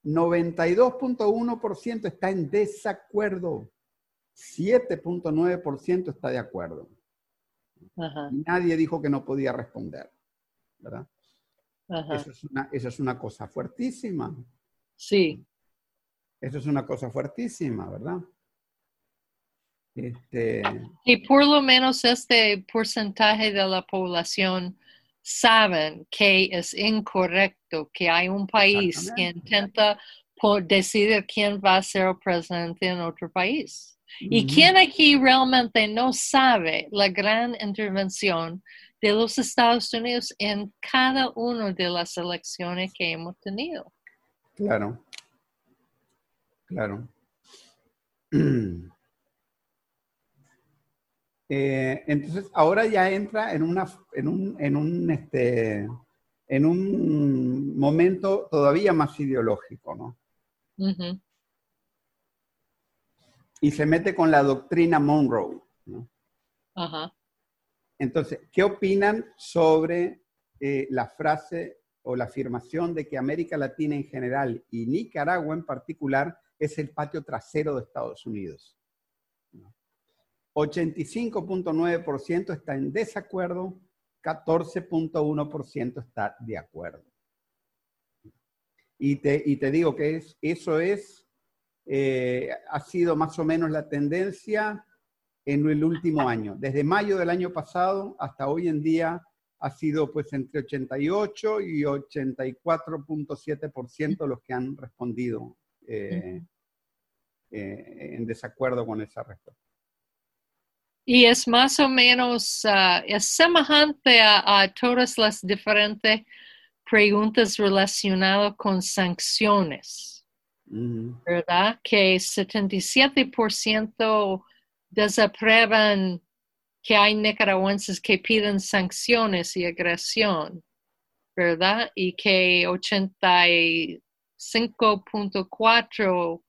92.1% está en desacuerdo, 7.9% está de acuerdo. Ajá, Y nadie dijo que no podía responder, ¿verdad? Eso es una, eso es una cosa fuertísima. Sí, Eso es una cosa fuertísima, ¿verdad? Este, y por lo menos este porcentaje de la población saben que es incorrecto que hay un país que intenta por decidir quién va a ser el presidente en otro país. ¿Y quién aquí realmente no sabe la gran intervención de los Estados Unidos en cada una de las elecciones que hemos tenido? Claro. Claro. <clears throat> <clears throat> Eh, entonces, ahora ya entra en, una, en, un, en, un, este, en un momento todavía más ideológico, ¿no? Y se mete con la doctrina Monroe. Entonces, ¿qué opinan sobre eh, la frase o la afirmación de que América Latina en general y Nicaragua en particular es el patio trasero de Estados Unidos? 85.9% está en desacuerdo, 14.1% está de acuerdo. Y te, digo que es, eso es, eh, ha sido más o menos la tendencia en el último año. Desde mayo del año pasado hasta hoy en día ha sido pues entre 88 y 84.7% los que han respondido eh, eh, en desacuerdo con esa respuesta. Y es más o menos, uh, es semejante a, a, todas las diferentes preguntas relacionadas con sanciones, Uh -huh. ¿verdad? Que 77% desaprueban que hay nicaragüenses que piden sanciones y agresión, ¿verdad? Y que 85.4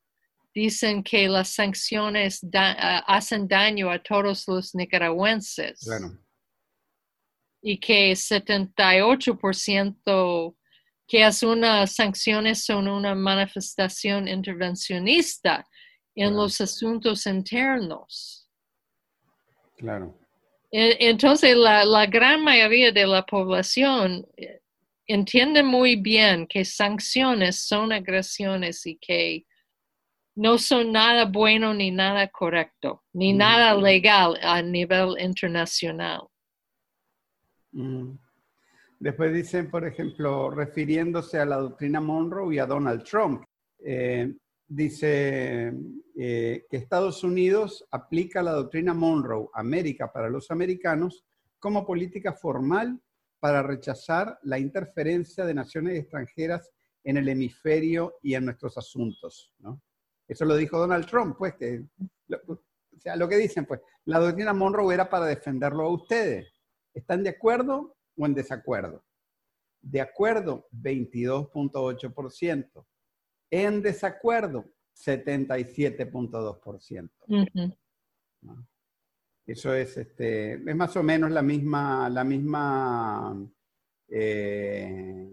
dicen que las sanciones da, hacen daño a todos los nicaragüenses. Claro. Y que 78% que es una sanciones son una manifestación intervencionista en Claro. los asuntos internos. Claro. Entonces, la, la, gran mayoría de la población eh, entiende muy bien que sanciones son agresiones y que no son nada bueno ni nada correcto, ni Mm. nada legal a nivel internacional. Mm. Después dicen, por ejemplo, refiriéndose a la doctrina Monroe y a Donald Trump, eh, dice eh, que Estados Unidos aplica la doctrina Monroe, América para los americanos, como política formal para rechazar la interferencia de naciones extranjeras en el hemisferio y en nuestros asuntos. ¿no? Eso lo dijo Donald Trump, pues, que, lo, o sea, lo que dicen, pues, la doctrina Monroe era para defenderlo a ustedes. ¿Están de acuerdo o en desacuerdo? De acuerdo, 22.8%. En desacuerdo, 77.2%. ¿no? Eso es, este, es más o menos la misma, la misma, eh,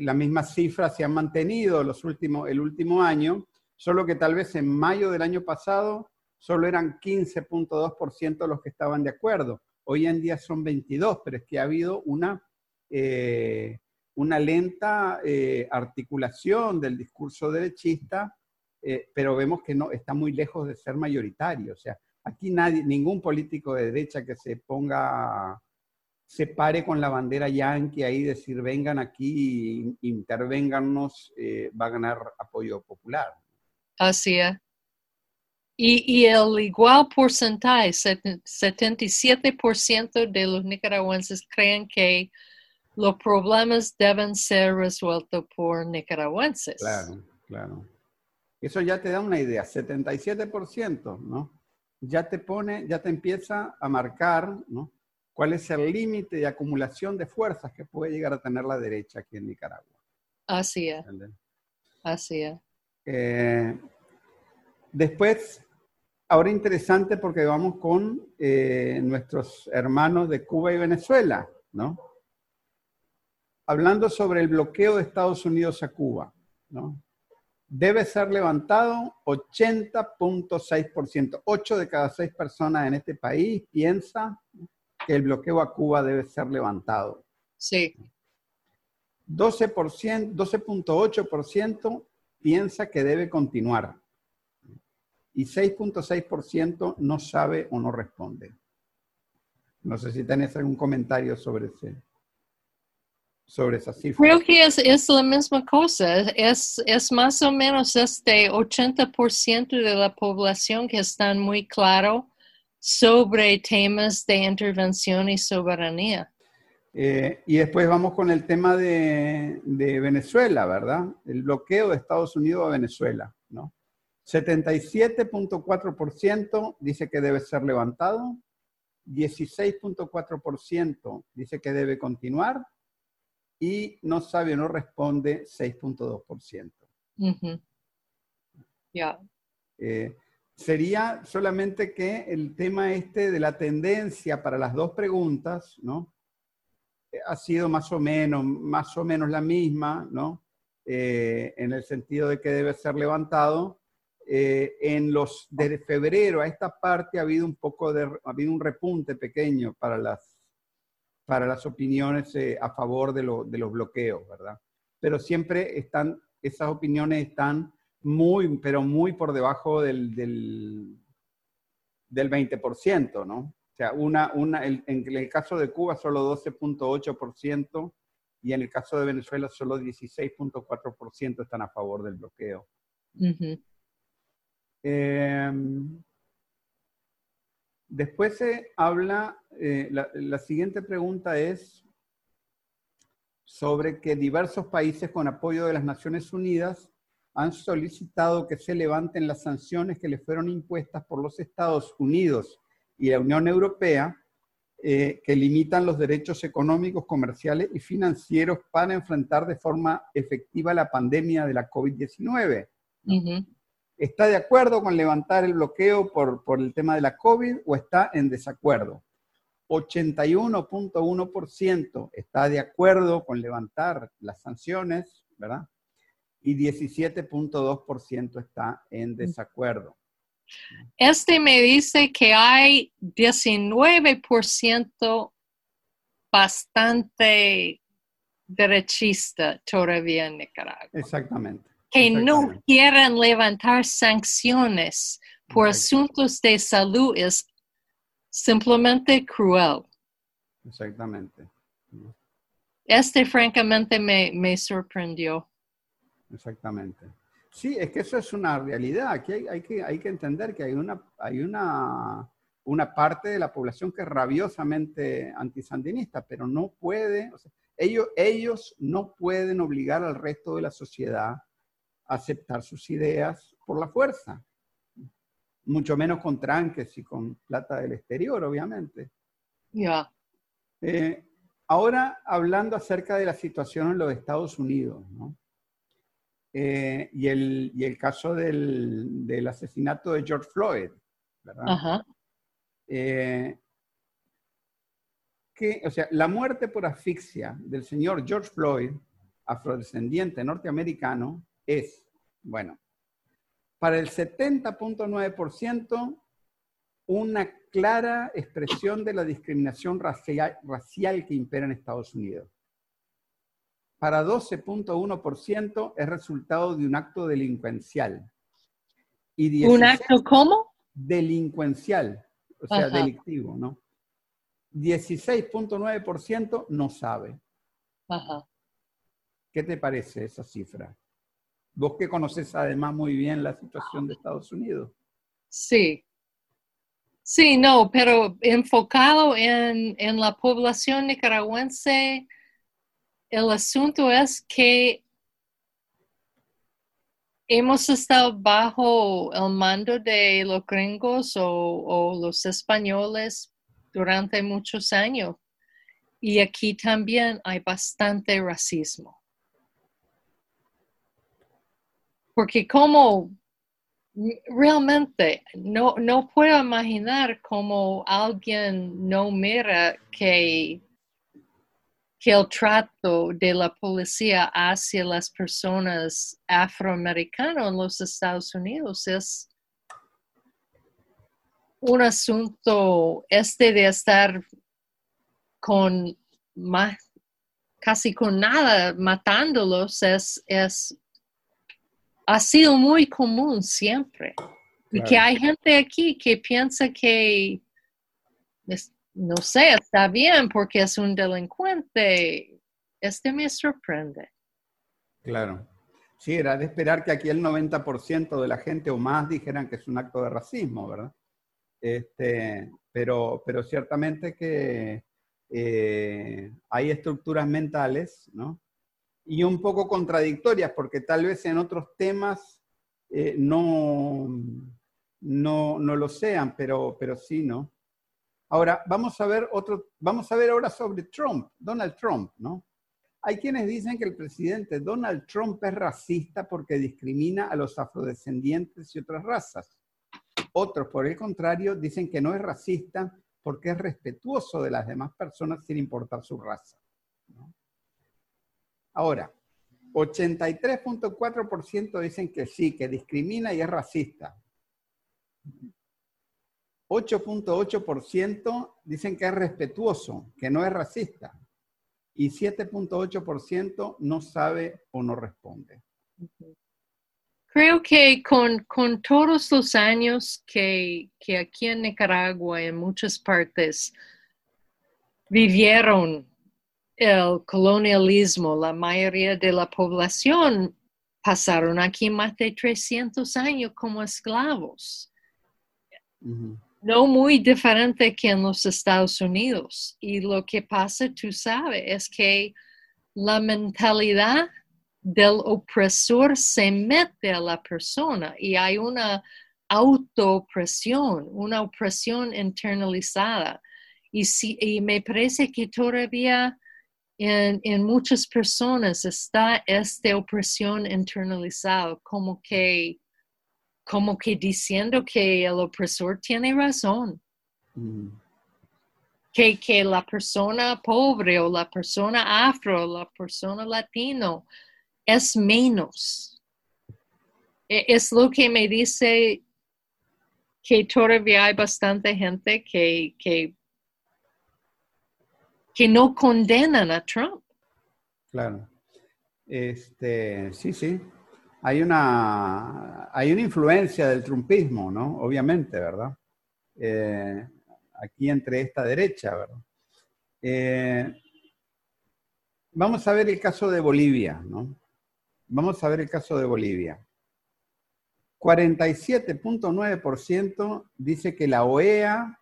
la misma cifra se han mantenido los últimos, el último año, solo que tal vez en mayo del año pasado solo eran 15.2% los que estaban de acuerdo. Hoy en día son 22, pero es que ha habido una, eh, una lenta eh, articulación del discurso derechista, pero vemos que no está muy lejos de ser mayoritario. O sea, Aquí nadie, ningún político de derecha que se ponga, se pare con la bandera yanqui ahí, decir vengan aquí, intervéngannos, eh, va a ganar apoyo popular. Así es. Y, y, el igual porcentaje, 77% de los nicaragüenses creen que los problemas deben ser resueltos por nicaragüenses. Claro, claro. Eso ya te da una idea, 77%, ¿no? ya te pone, ya te empieza a marcar, ¿no? ¿Cuál es el límite de acumulación de fuerzas que puede llegar a tener la derecha aquí en Nicaragua? Así es. Así es. Eh, después, ahora interesante porque vamos con eh, nuestros hermanos de Cuba y Venezuela, ¿no? Hablando sobre el bloqueo de Estados Unidos a Cuba, ¿no? debe ser levantado 80.6%. 8 de cada 6 personas en este país piensa que el bloqueo a Cuba debe ser levantado. Sí. 12%, 12.8% piensa que debe continuar. Y 6.6% no sabe o no responde. No sé si tenés algún comentario sobre ese sobre esa cifra. Creo que es, es la misma cosa, es, es, más o menos este 80% de la población que están muy claro sobre temas de intervención y soberanía. Eh, y después vamos con el tema de, de, Venezuela, ¿verdad? El bloqueo de Estados Unidos a Venezuela, ¿no? 77.4% dice que debe ser levantado, 16.4% dice que debe continuar y no sabe o no responde 6.2%. Ya. Eh, sería solamente que el tema este de la tendencia para las dos preguntas, ¿no? Eh, ha sido más o menos, más o menos la misma, ¿no? Eh, en el sentido de que debe ser levantado. en los de febrero a esta parte ha habido un poco de, ha habido un repunte pequeño para las para las opiniones eh, a favor de, los bloqueos, ¿verdad? Pero siempre están, esas opiniones están muy, pero muy por debajo del, del, 20%, ¿no? O sea, una, una, en el caso de Cuba solo 12.8% y en el caso de Venezuela solo 16.4% están a favor del bloqueo. Después se habla, eh, la, siguiente pregunta es sobre que diversos países con apoyo de las Naciones Unidas han solicitado que se levanten las sanciones que le fueron impuestas por los Estados Unidos y la Unión Europea eh, que limitan los derechos económicos, comerciales y financieros para enfrentar de forma efectiva la pandemia de la COVID-19 está de acuerdo con levantar el bloqueo por, el tema de la COVID o está en desacuerdo. 81.1% está de acuerdo con levantar las sanciones, ¿verdad? Y 17.2% está en desacuerdo. Este me dice que hay 19% bastante derechista todavía en Nicaragua. Exactamente que no quieren levantar sanciones por asuntos de salud es simplemente cruel. Exactamente. Este francamente me, me sorprendió. Exactamente. Sí, es que eso es una realidad. Aquí hay, que, hay que entender que hay una, hay una, una parte de la población que es rabiosamente antisandinista, pero no puede, ellos, ellos no pueden obligar al resto de la sociedad aceptar sus ideas por la fuerza, mucho menos con tranques y con plata del exterior, obviamente. Ya. Eh, ahora, hablando acerca de la situación en los Estados Unidos, ¿no? Eh, y, el, y el caso del, del asesinato de George Floyd, ¿verdad? Ajá. Eh, que, o sea, la muerte por asfixia del señor George Floyd, afrodescendiente norteamericano, es, bueno, para el 70.9% una clara expresión de la discriminación racial, racial que impera en Estados Unidos. Para 12.1% es resultado de un acto delincuencial. Y ¿Un acto cómo? Delincuencial, o sea, Ajá. delictivo, ¿no? 16.9% no sabe. Ajá. ¿Qué te parece esa cifra? Vos que conoces además muy bien la situación de Estados Unidos. Sí. Sí, no, pero enfocado en, en la población nicaragüense, el asunto es que hemos estado bajo el mando de los gringos o, los españoles durante muchos años. Y aquí también hay bastante racismo. Porque como realmente no, no puedo imaginar cómo alguien no mira que, que el trato de la policía hacia las personas afroamericanas en los Estados Unidos es un asunto este de estar con más, casi con nada matándolos es, es ha sido muy común siempre. Y que hay gente aquí que piensa que, es- no sé, está bien porque es un delincuente. Este me sorprende. Claro. Sí, era de esperar que aquí el 90% de la gente o más dijeran que es un acto de racismo, ¿verdad? Este, pero, pero ciertamente que eh, hay estructuras mentales, ¿no? Y un poco contradictorias, porque tal vez en otros temas eh, no, no, no lo sean, pero, pero sí, ¿no? Ahora, vamos a ver otro, vamos a ver ahora sobre Trump, Donald Trump, ¿no? Hay quienes dicen que el presidente Donald Trump es racista porque discrimina a los afrodescendientes y otras razas. Otros, por el contrario, dicen que no es racista porque es respetuoso de las demás personas sin importar su raza. Ahora, 83.4% dicen que sí, que discrimina y es racista. 8.8% dicen que es respetuoso, que no es racista. Y 7.8% no sabe o no responde. Creo que con, con todos los años que, que aquí en Nicaragua, en muchas partes, vivieron el colonialismo, la mayoría de la población pasaron aquí más de 300 años como esclavos. No muy diferente que en los Estados Unidos. Y lo que pasa, tú sabes, es que la mentalidad del opresor se mete a la persona y hay una autoopresión, una opresión internalizada. Y, si, y me parece que todavía en, en muchas personas está esta opresión internalizada, como que como que diciendo que el opresor tiene razón, Ujú. que, que la persona pobre o la persona afro, la persona latino es menos. E- Es lo que me dice que todavía hay bastante gente que, que, que no condenan a Trump. Claro. Este, sí, sí. Hay una, hay una influencia del trumpismo, ¿no? Obviamente, ¿verdad? Eh, aquí entre esta derecha, ¿verdad? Eh, vamos a ver el caso de Bolivia, ¿no? Vamos a ver el caso de Bolivia. 47.9% dice que la OEA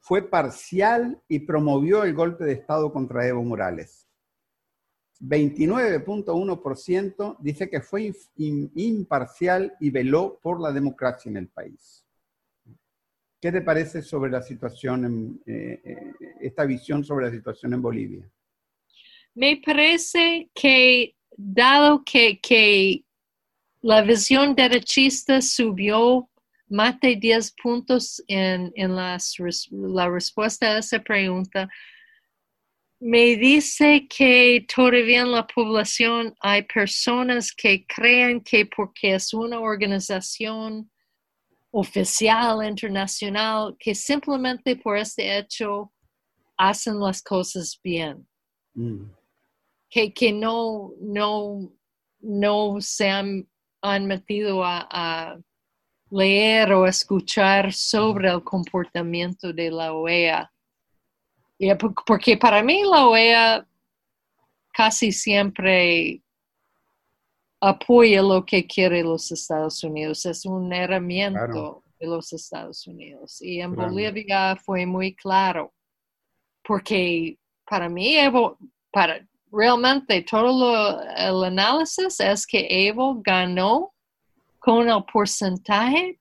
fue parcial y promovió el golpe de Estado contra Evo Morales. 29.1% dice que fue imparcial y veló por la democracia en el país. ¿Qué te parece sobre la situación, en, eh, eh, esta visión sobre la situación en Bolivia? Me parece que dado que, que la visión derechista subió más de 10 puntos en, en las, la respuesta a esa pregunta, me dice que todavía en la población hay personas que creen que porque es una organización oficial, internacional, que simplemente por este hecho hacen las cosas bien. Mm. Que, que no, no, no se han, metido a, leer o escuchar sobre el comportamiento de la OEA. Porque para mí la OEA casi siempre apoya lo que quiere los Estados Unidos, es un herramienta de los Estados Unidos. Y en Bolivia fue muy claro, porque para mí, Evo, para realmente todo el análisis es que Evo ganó con el porcentaje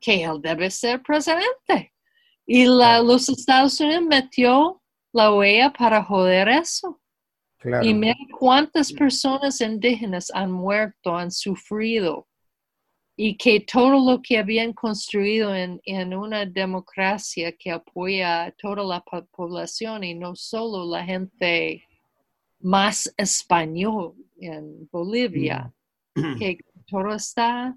que él debe ser presidente. Y los Estados Unidos metió la OEA para joder eso. Y mira cuántas personas indígenas han muerto, han sufrido, y que todo lo que habían construido en, una democracia que apoya a toda la población y no solo la gente más español en Bolivia, mm. que <clears throat> todo está...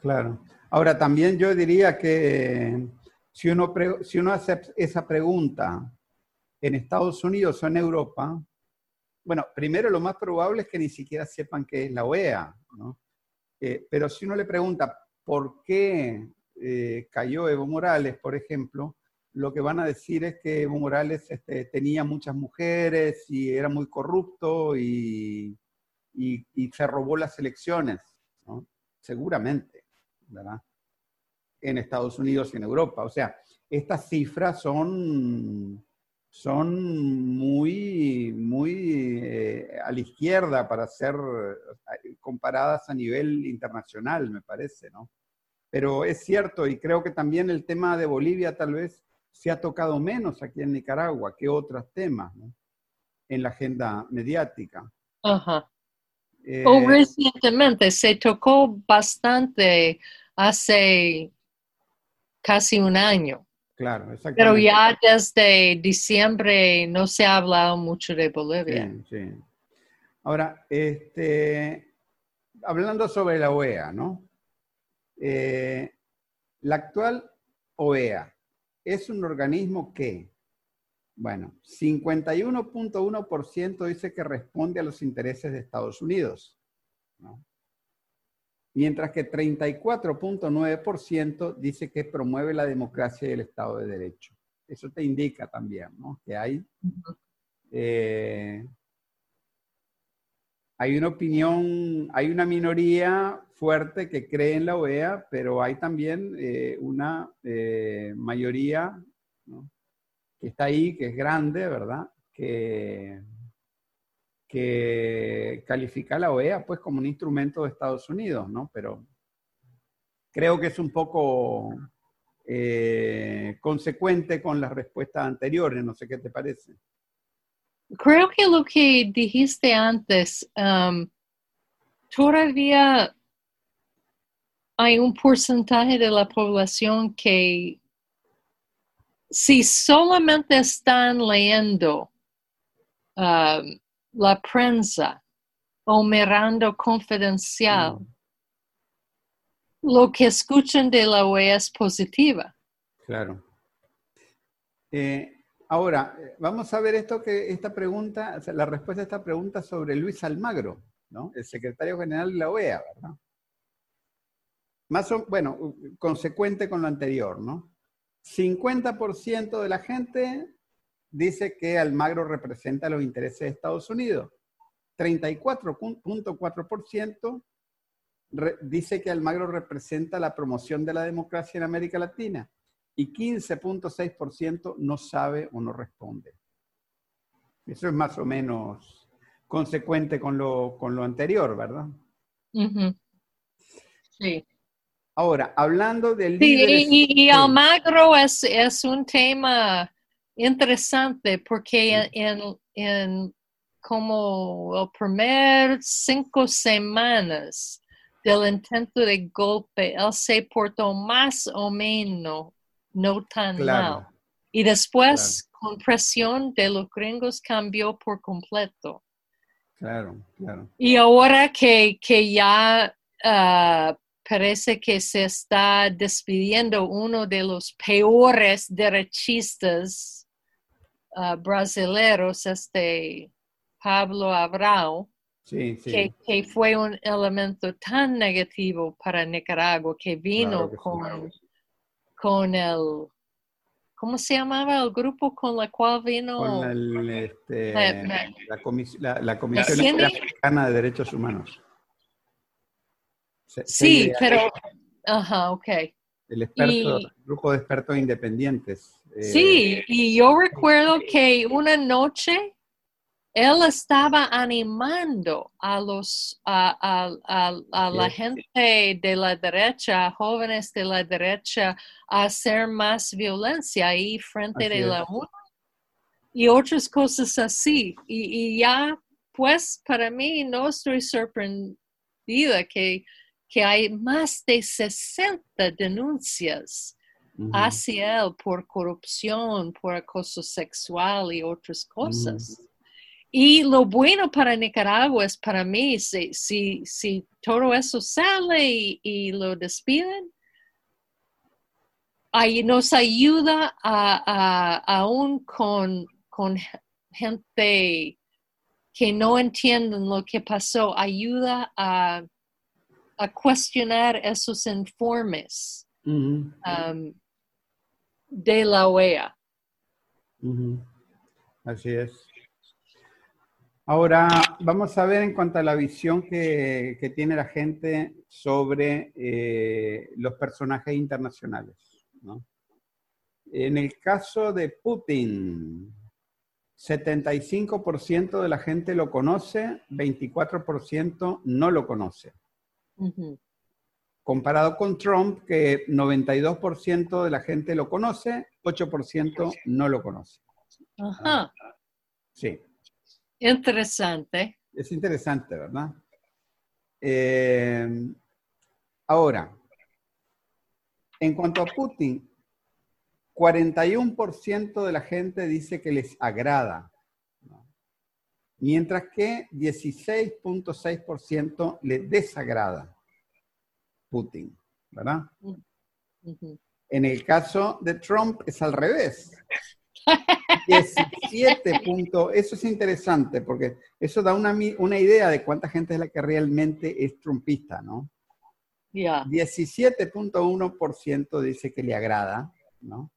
Claro. Ahora también yo diría que si uno, hace esa pregunta en Estados Unidos o en Europa, bueno, primero lo más probable es que ni siquiera sepan qué es la OEA, ¿no? Eh, pero si uno le pregunta por qué eh, cayó Evo Morales, por ejemplo, lo que van a decir es que Evo Morales este, tenía muchas mujeres y era muy corrupto y, se robó las elecciones, seguramente, ¿verdad? En Estados Unidos y en Europa. O sea, estas cifras son son muy, muy eh, a la izquierda para ser eh, comparadas a nivel internacional, me parece, ¿no? Pero es cierto, y creo que también el tema de Bolivia tal vez se ha tocado menos aquí en Nicaragua que otros temas, ¿no? En la agenda mediática. Ajá. Eh, o recientemente se tocó bastante hace casi un año. Claro, exactamente. Pero ya desde diciembre no se ha hablado mucho de Bolivia. Sí, sí. Ahora, este, hablando sobre la OEA, ¿no? Eh, la actual OEA es un organismo que, bueno, 51.1% dice que responde a los intereses de Estados Unidos, ¿no? Mientras que 34.9% dice que promueve la democracia y el Estado de Derecho. Eso te indica también, ¿no? Que hay, eh, hay una opinión, hay una minoría fuerte que cree en la OEA, pero hay también eh, una eh, mayoría que está ahí, que es grande, ¿verdad? Que que califica a la OEA pues como un instrumento de Estados Unidos, ¿no? Pero creo que es un poco eh, consecuente con las respuestas anteriores, no sé qué te parece. Creo que lo que dijiste antes, um, todavía hay un porcentaje de la población que si solamente están leyendo um, la prensa o mirando confidencial, mm. lo que escuchan de la OEA es positiva. Claro. Eh, ahora, vamos a ver esto que esta pregunta, la respuesta a esta pregunta sobre Luis Almagro, ¿no? El secretario general de la OEA, ¿verdad? Más o, bueno, consecuente con lo anterior, ¿no? 50% de la gente dice que Almagro representa los intereses de Estados Unidos. 34.4% dice que Almagro representa la promoción de la democracia en América Latina y 15.6% no sabe o no responde. Eso es más o menos consecuente con lo, con lo anterior, ¿verdad? Sí. Ahora, hablando del... Sí, y, Almagro es, es un tema interesante porque en, como el primer cinco semanas del intento de golpe, él se portó más o menos no tan Claro. mal. Y después, con presión de los gringos, cambió por completo. Claro, claro. Y ahora que, que ya ah, parece que se está despidiendo uno de los peores derechistas ah, brasileros, este Pablo Abrao, Sí, sí. que, que fue un elemento tan negativo para Nicaragua que vino Claro que sí. con, con el, ¿cómo se llamaba el grupo con el cual vino? Con el, este, la, comis- la- la Comisión Interamericana de Derechos Humanos. Se- sí, pero, ajá, ok. El experto, y- grupo de expertos independientes. Eh, Sí, y yo recuerdo que una noche él estaba animando a los a, a- a- a la gente de la derecha, jóvenes de la derecha, a hacer más violencia ahí frente Así de la. UNA y otras cosas así. Y, y ya, pues, para mí no estoy sorprendida que, que hay más de 60 denuncias hacia él por corrupción, por acoso sexual y otras cosas. Y lo bueno para Nicaragua es para mí, si, si, si todo eso sale y, y lo despiden, ahí nos ayuda a, a- aún con, con gente que no entienden lo que pasó, ayuda a, a cuestionar esos informes. Um, de la OEA. Así es. Ahora, vamos a ver en cuanto a la visión que, que tiene la gente sobre eh, los personajes internacionales. ¿no? En el caso de Putin, 75% de la gente lo conoce, 24% no lo conoce. Comparado con Trump, que 92% de la gente lo conoce, 8% no lo conoce. Ajá, Sí. interesante. Es interesante, ¿verdad? Eh, ahora, en cuanto a Putin, 41% de la gente dice que les agrada, ¿no? mientras que 16.6% le desagrada Putin, ¿verdad? Ujú. En el caso de Trump es al revés. <laughs> 17 puntos. Eso es interesante porque eso da una, idea de cuánta gente es la que realmente es trumpista, ¿no? Ya. 17.1% dice que le agrada, ¿no?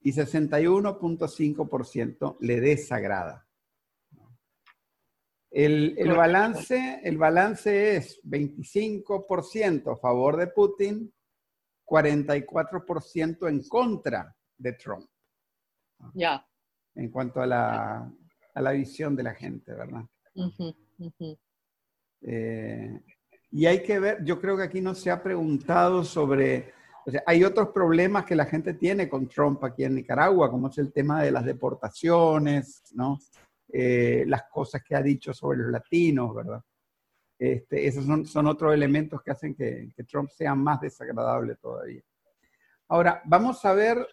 Y 61.5% le desagrada. El, el balance, el balance es 25% a favor de Putin, 44% en contra de Trump. Ya. en cuanto a la, a la visión de la gente, ¿verdad? Eh, y hay que ver, yo creo que aquí no se ha preguntado sobre, o sea, hay otros problemas que la gente tiene con Trump aquí en Nicaragua, como es el tema de las deportaciones, ¿no? Eh, las cosas que ha dicho sobre los latinos, ¿verdad? Este, esos son, son otros elementos que hacen que, que Trump sea más desagradable todavía. Ahora, vamos a ver,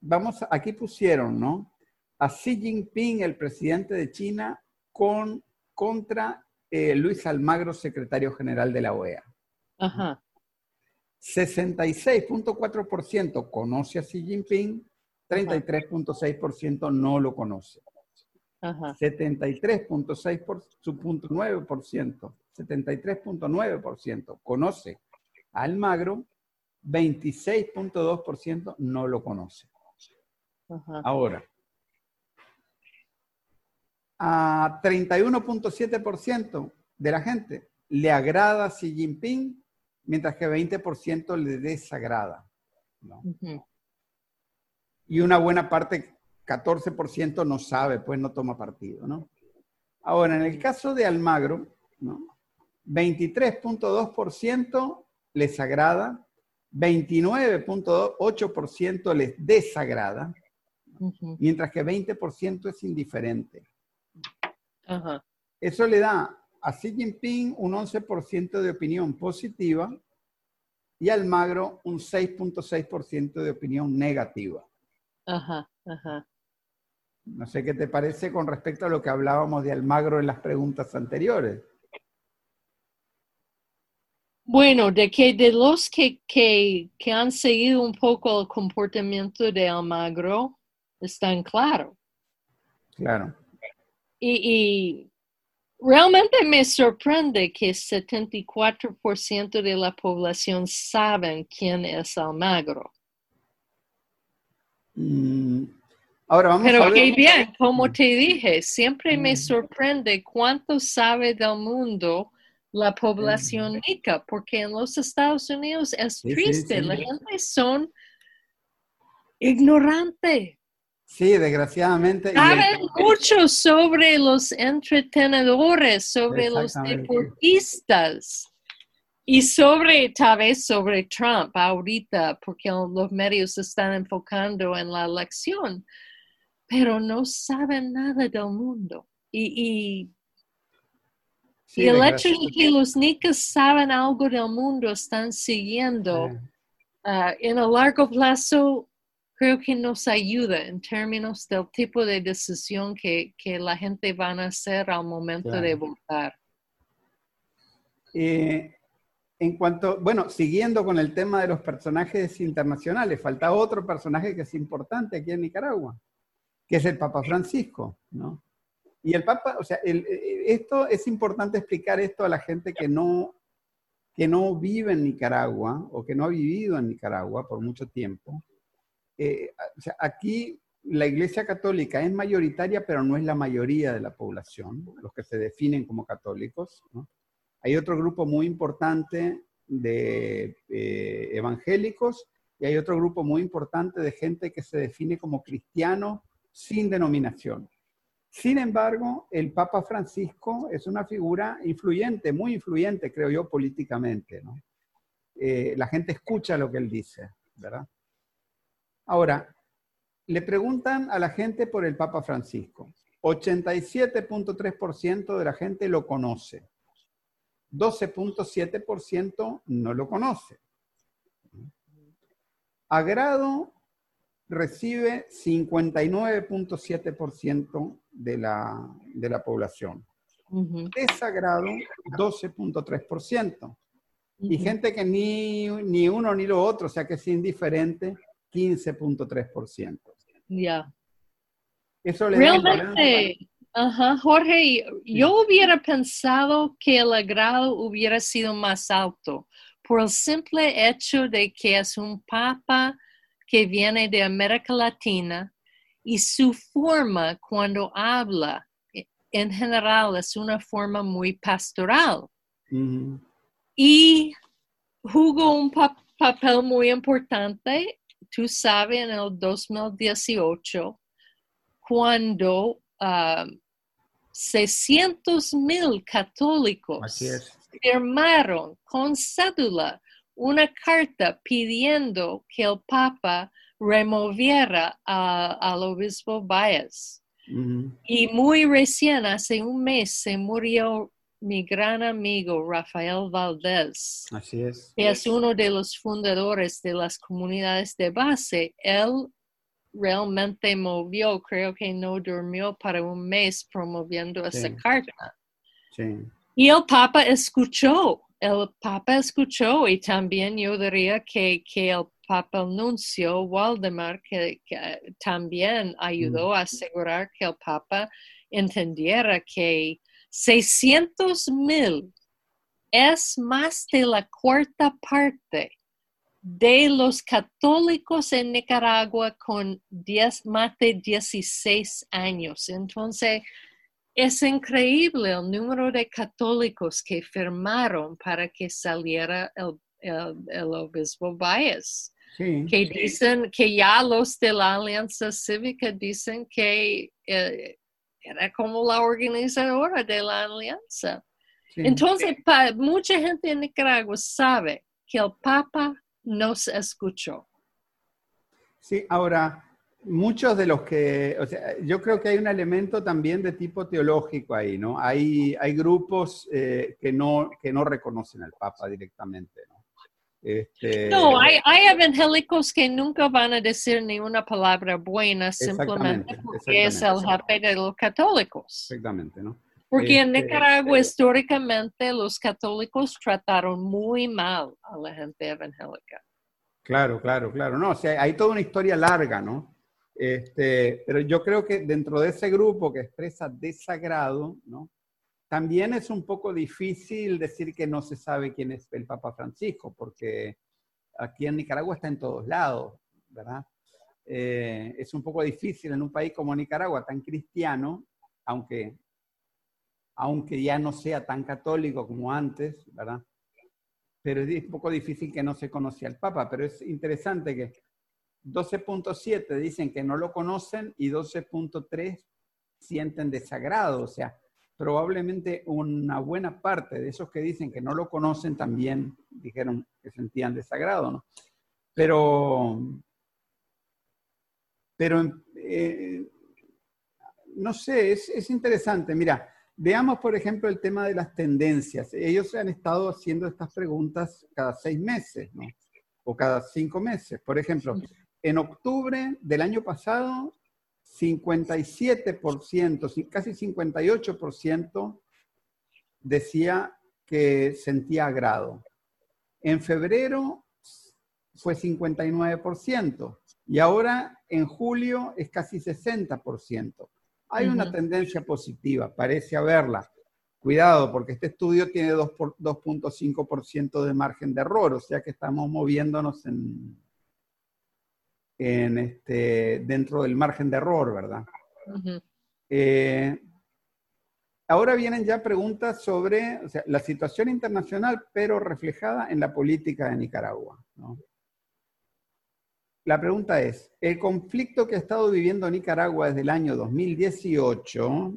vamos, aquí pusieron, ¿no? A Xi Jinping, el presidente de China, con, contra eh, Luis Almagro, secretario general de la OEA. Ajá. 66.4% conoce a Xi Jinping, 33.6% no lo conoce. Ajá. 73.6 por su punto 9%, 73.9% conoce a Almagro, 26.2% no lo conoce. Ajá. Ahora, a 31.7% de la gente le agrada Xi Jinping, mientras que 20% le desagrada. ¿no? Ujú. Y una buena parte, 14%, no sabe, pues no toma partido. ¿no? Ahora, en el caso de Almagro, ¿no? 23.2% les agrada, 29.8% les desagrada, mientras que 20% es indiferente. Eso le da a Xi Jinping un 11% de opinión positiva y al Magro un 6.6% de opinión negativa. Ajá, ajá. No sé qué te parece con respecto a lo que hablábamos de Almagro en las preguntas anteriores. Bueno, de que de los que, que, que han seguido un poco el comportamiento de Almagro, están claro. Claro. Y, y realmente me sorprende que 74% de la población saben quién es Almagro. Mm, Ahora vamos Pero a qué bien, como te dije, siempre me sorprende cuánto sabe del mundo la población nica, porque en los Estados Unidos es Sí, sí, triste, sí. la gente son ignorante. Sí, desgraciadamente. y Saben mucho sobre los entretenedores, sobre los deportistas y sobre, tal vez sobre Trump ahorita, porque los medios están enfocando en la elección, pero no saben nada del mundo. Y, y- sí, y el hecho de que los nicas saben algo del mundo, están siguiendo ah, en el largo plazo creo que nos ayuda en términos del tipo de decisión que, que la gente van a hacer al momento Claro. de votar. Eh, en cuanto, bueno, siguiendo con el tema de los personajes internacionales, falta otro personaje que es importante aquí en Nicaragua, que es el Papa Francisco, ¿no? Y el Papa, o sea, eh, esto es importante explicar esto a la gente que no, que no vive en Nicaragua o que no ha vivido en Nicaragua por mucho tiempo. Eh, o sea, aquí la Iglesia Católica es mayoritaria, pero no es la mayoría de la población, los que se definen como católicos. Hay otro grupo muy importante de eh, evangélicos y hay otro grupo muy importante de gente que se define como cristiano sin denominación. Sin embargo, el Papa Francisco es una figura influyente, muy influyente, creo yo, políticamente. Eh, la gente escucha lo que él dice, ¿verdad? Ahora, le preguntan a la gente por el Papa Francisco. 87.3% de la gente lo conoce. 12.7% no lo conoce. Agrado recibe 59.7% de la, de la población. Ujú, Desagrado, 12.3%. Y ujú. gente que ni, ni uno ni lo otro, o sea que es indiferente, 15.3%. Ya. Eso le da un balance. Realmente, ajá, Jorge, yo hubiera pensado que el agrado hubiera sido más alto por el simple hecho de que es un papa que viene de América Latina y su forma cuando habla en general es una forma muy pastoral. Y jugó un pa- papel muy importante, tú sabes, en el 2018, cuando ah, 600 mil católicos firmaron con cédula una carta pidiendo que el Papa removiera a- al obispo Baez. Y muy recién, hace un mes, se murió mi gran amigo Rafael Valdés, Así es. que es uno de los fundadores de las comunidades de base. Él realmente movió, creo que no durmió para un mes promoviendo esa carta. Sí. Y el Papa escuchó, el Papa escuchó y también yo diría que, que el Papa Nuncio Waldemar que, que también ayudó a asegurar que el Papa entendiera que 600 mil es más de la cuarta parte de los católicos en Nicaragua con 10, más de 16 años. Entonces, es increíble el número de católicos que firmaron para que saliera el, el- el obispo Baez, Sí. que dicen que ya los de la Alianza Cívica dicen que eh, era como la organizadora de la alianza. sí. Entonces, pa- mucha gente en Nicaragua sabe que el Papa nos escuchó. Sí, ahora, muchos de los que, o sea, yo creo que hay un elemento también de tipo teológico ahí, ¿no? Hay, hay grupos eh, que, no, que no reconocen al Papa directamente, ¿no? Este, no, hay, hay, evangélicos que nunca van a decir ni una palabra buena simplemente porque es el jefe de los católicos. Exactamente, ¿no? Porque en este, Nicaragua históricamente los católicos trataron muy mal a la gente evangélica. Claro, claro, claro. No, o sea, hay toda una historia larga, ¿no? Este, pero yo creo que dentro de ese grupo que expresa desagrado, ¿no? También es un poco difícil decir que no se sabe quién es el Papa Francisco, porque aquí en Nicaragua está en todos lados, ¿verdad? Eh, es un poco difícil en un país como Nicaragua, tan cristiano, aunque, aunque ya no sea tan católico como antes, ¿verdad? Pero es un poco difícil que no se conozca al Papa, pero es interesante que 12.7 dicen que no lo conocen y 12.3 sienten desagrado, o sea, probablemente una buena parte de esos que dicen que no lo conocen también dijeron que sentían desagrado, ¿no? Pero, pero eh, no sé, es, es, interesante. Mira, veamos por ejemplo el tema de las tendencias. Ellos han estado haciendo estas preguntas cada seis meses, ¿no? O cada cinco meses. Por ejemplo, en octubre del año pasado 57%, casi 58% decía que sentía agrado. En febrero fue 59% y ahora en julio es casi 60%. Hay una tendencia positiva, parece haberla. Cuidado, porque este estudio tiene 2.5% de margen de error, o sea que estamos moviéndonos en, en este, dentro del margen de error, ¿verdad? Eh, ahora vienen ya preguntas sobre la situación internacional, pero reflejada en la política de Nicaragua. La pregunta es, ¿el conflicto que ha estado viviendo Nicaragua desde el año 2018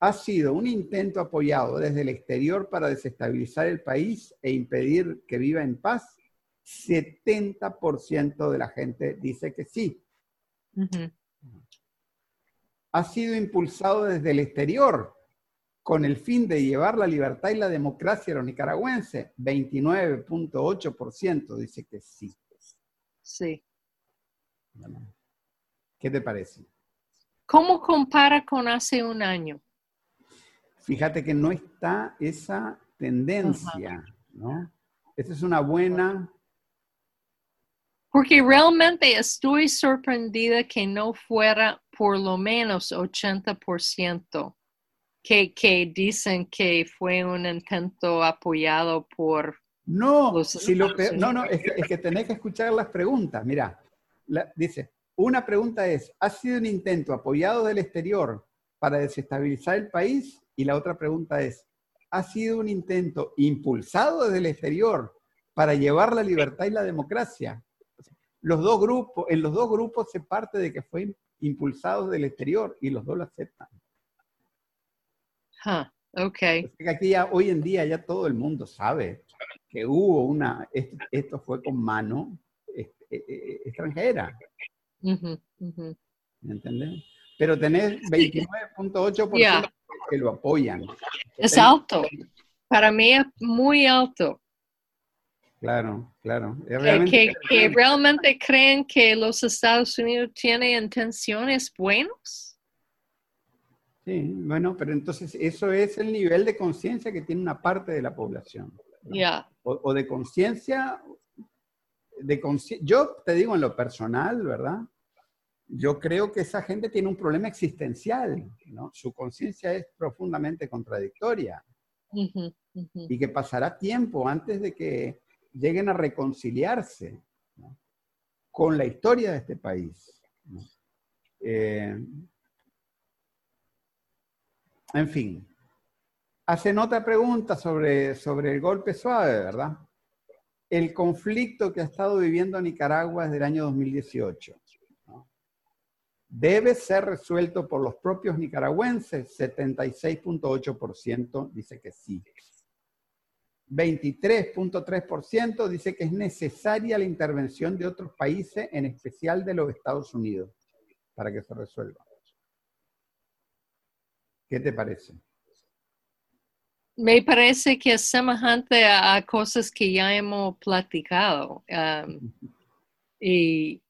ha sido un intento apoyado desde el exterior para desestabilizar el país e impedir que viva en paz? 70% de la gente dice que sí. Ha sido impulsado desde el exterior con el fin de llevar la libertad y la democracia a los nicaragüenses. 29.8% dice que sí. Sí. ¿Qué te parece? ¿Cómo compara con hace un año? Fíjate que no está esa tendencia, ¿no? Esa es una buena porque realmente estoy sorprendida que no fuera por lo menos 80% que, que dicen que fue un intento apoyado por... No, si lo no, no, es que, tenés que escuchar las preguntas. Mira, dice, una pregunta es, ¿ha sido un intento apoyado del exterior para desestabilizar el país? Y la otra pregunta es, ¿ha sido un intento impulsado desde el exterior para llevar la libertad y la democracia? Los dos grupos, en los dos grupos se parte de que fue impulsado del exterior y los dos lo aceptan. Huh, ok. Aquí ya, hoy en día ya todo el mundo sabe que hubo una, esto, fue con mano este, e, e, e, extranjera. ¿Me entiendes? Pero tenés 29.8% que lo apoyan. Es alto. Para mí es muy alto. Claro, claro. que, realmente creen que los Estados Unidos tienen intenciones buenas. Sí, bueno, pero entonces eso es el nivel de conciencia que tiene una parte de la población. Ya. O, de conciencia, de yo te digo en lo personal, ¿verdad? Yo creo que esa gente tiene un problema existencial, ¿no? Su conciencia es profundamente contradictoria. Y que pasará tiempo antes de que lleguen a reconciliarse con la historia de este país. Eh, en fin, hacen otra pregunta sobre, sobre el golpe suave, ¿verdad? El conflicto que ha estado viviendo Nicaragua desde el año 2018. Debe ser resuelto por los propios nicaragüenses, 76.8% dice que sí. 23.3% dice que es necesaria la intervención de otros países, en especial de los Estados Unidos, para que se resuelva. ¿Qué te parece? Me parece que es semejante a, cosas que ya hemos platicado. Um, y,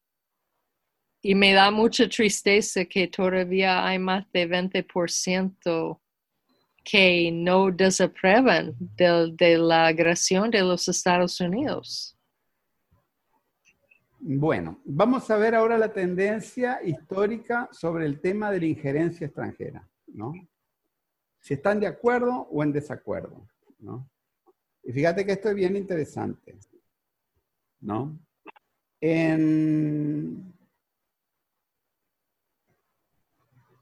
y me da mucha tristeza que todavía hay más de 20% que no desaprueban de, la agresión de los Estados Unidos. Bueno, vamos a ver ahora la tendencia histórica sobre el tema de la injerencia extranjera, ¿no? Si están de acuerdo o en desacuerdo, ¿no? Y fíjate que esto es bien interesante, ¿no? En,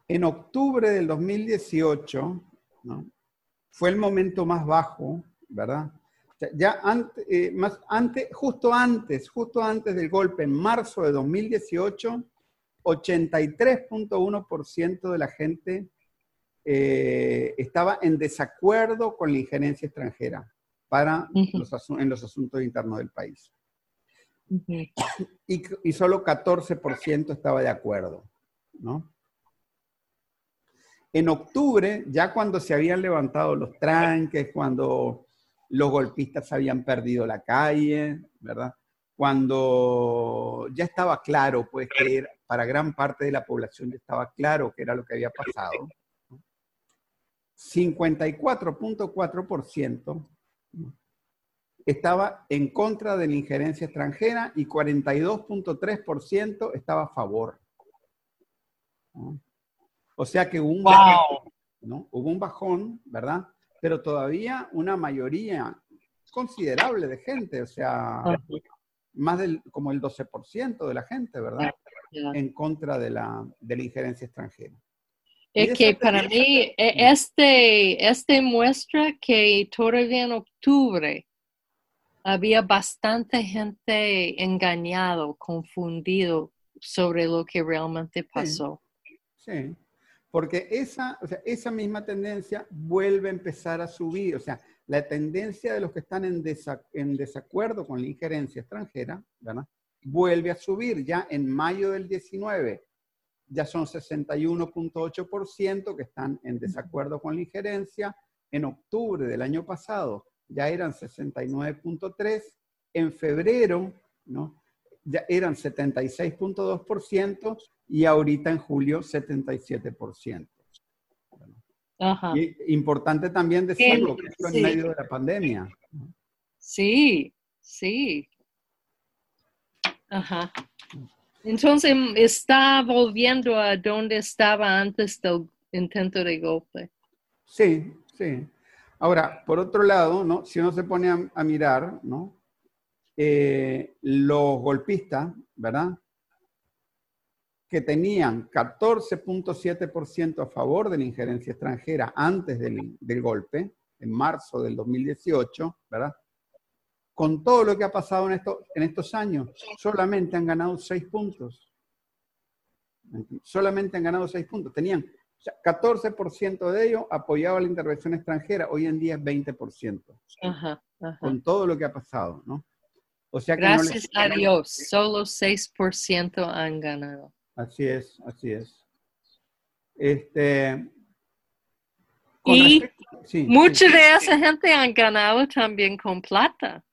en octubre del 2018, fue el momento más bajo, ¿verdad? ya antes, eh, más antes, justo antes, justo antes del golpe, en marzo de 2018, 83.1% de la gente eh, estaba en desacuerdo con la injerencia extranjera para en los asuntos internos del país. y, y, solo 14% estaba de acuerdo, ¿no? En octubre, ya cuando se habían levantado los tranques, cuando los golpistas habían perdido la calle, ¿verdad? Cuando ya estaba claro, pues que para gran parte de la población ya estaba claro que era lo que había pasado. 54.4% estaba en contra de la injerencia extranjera y 42.3% estaba a favor. O sea que hubo un, bajón, ¿no? hubo un bajón, ¿verdad? Pero todavía una mayoría considerable de gente, o sea, más del como el 12% de la gente, ¿verdad? En contra de la, de la injerencia extranjera. Es que para mí, e, este, este muestra que todavía en octubre había bastante gente engañado, confundido sobre lo que realmente pasó. sí. Porque esa, esa misma tendencia vuelve a empezar a subir. O sea, la tendencia de los que están en desacuerdo con la injerencia extranjera, ¿verdad? Vuelve a subir. Ya en mayo del 19 ya son 61.8% que están en desacuerdo con la injerencia. En octubre del año pasado ya eran 69.3%. En febrero, ¿no? ya eran 76.2% y ahorita en julio 77%. Ajá. Y importante también decirlo, que en medio de la pandemia. Sí, sí. Ajá. Entonces está volviendo a donde estaba antes del intento de golpe. Sí, sí. Ahora, por otro lado, ¿no? si uno se pone a, a mirar, ¿no? Eh, los golpistas, ¿verdad? Que tenían 14.7% a favor de la injerencia extranjera antes del, golpe, en marzo del 2018, ¿verdad? Con todo lo que ha pasado en, en estos años, solamente han ganado 6 puntos. Solamente han ganado 6 puntos. Tenían 14% de ellos apoyaba la intervención extranjera, hoy en día es 20%. Con todo lo que ha pasado, ¿no? Gracias a Dios, solo 6% han ganado. Así es, así es. Este, y mucha de esa gente han ganado también con plata.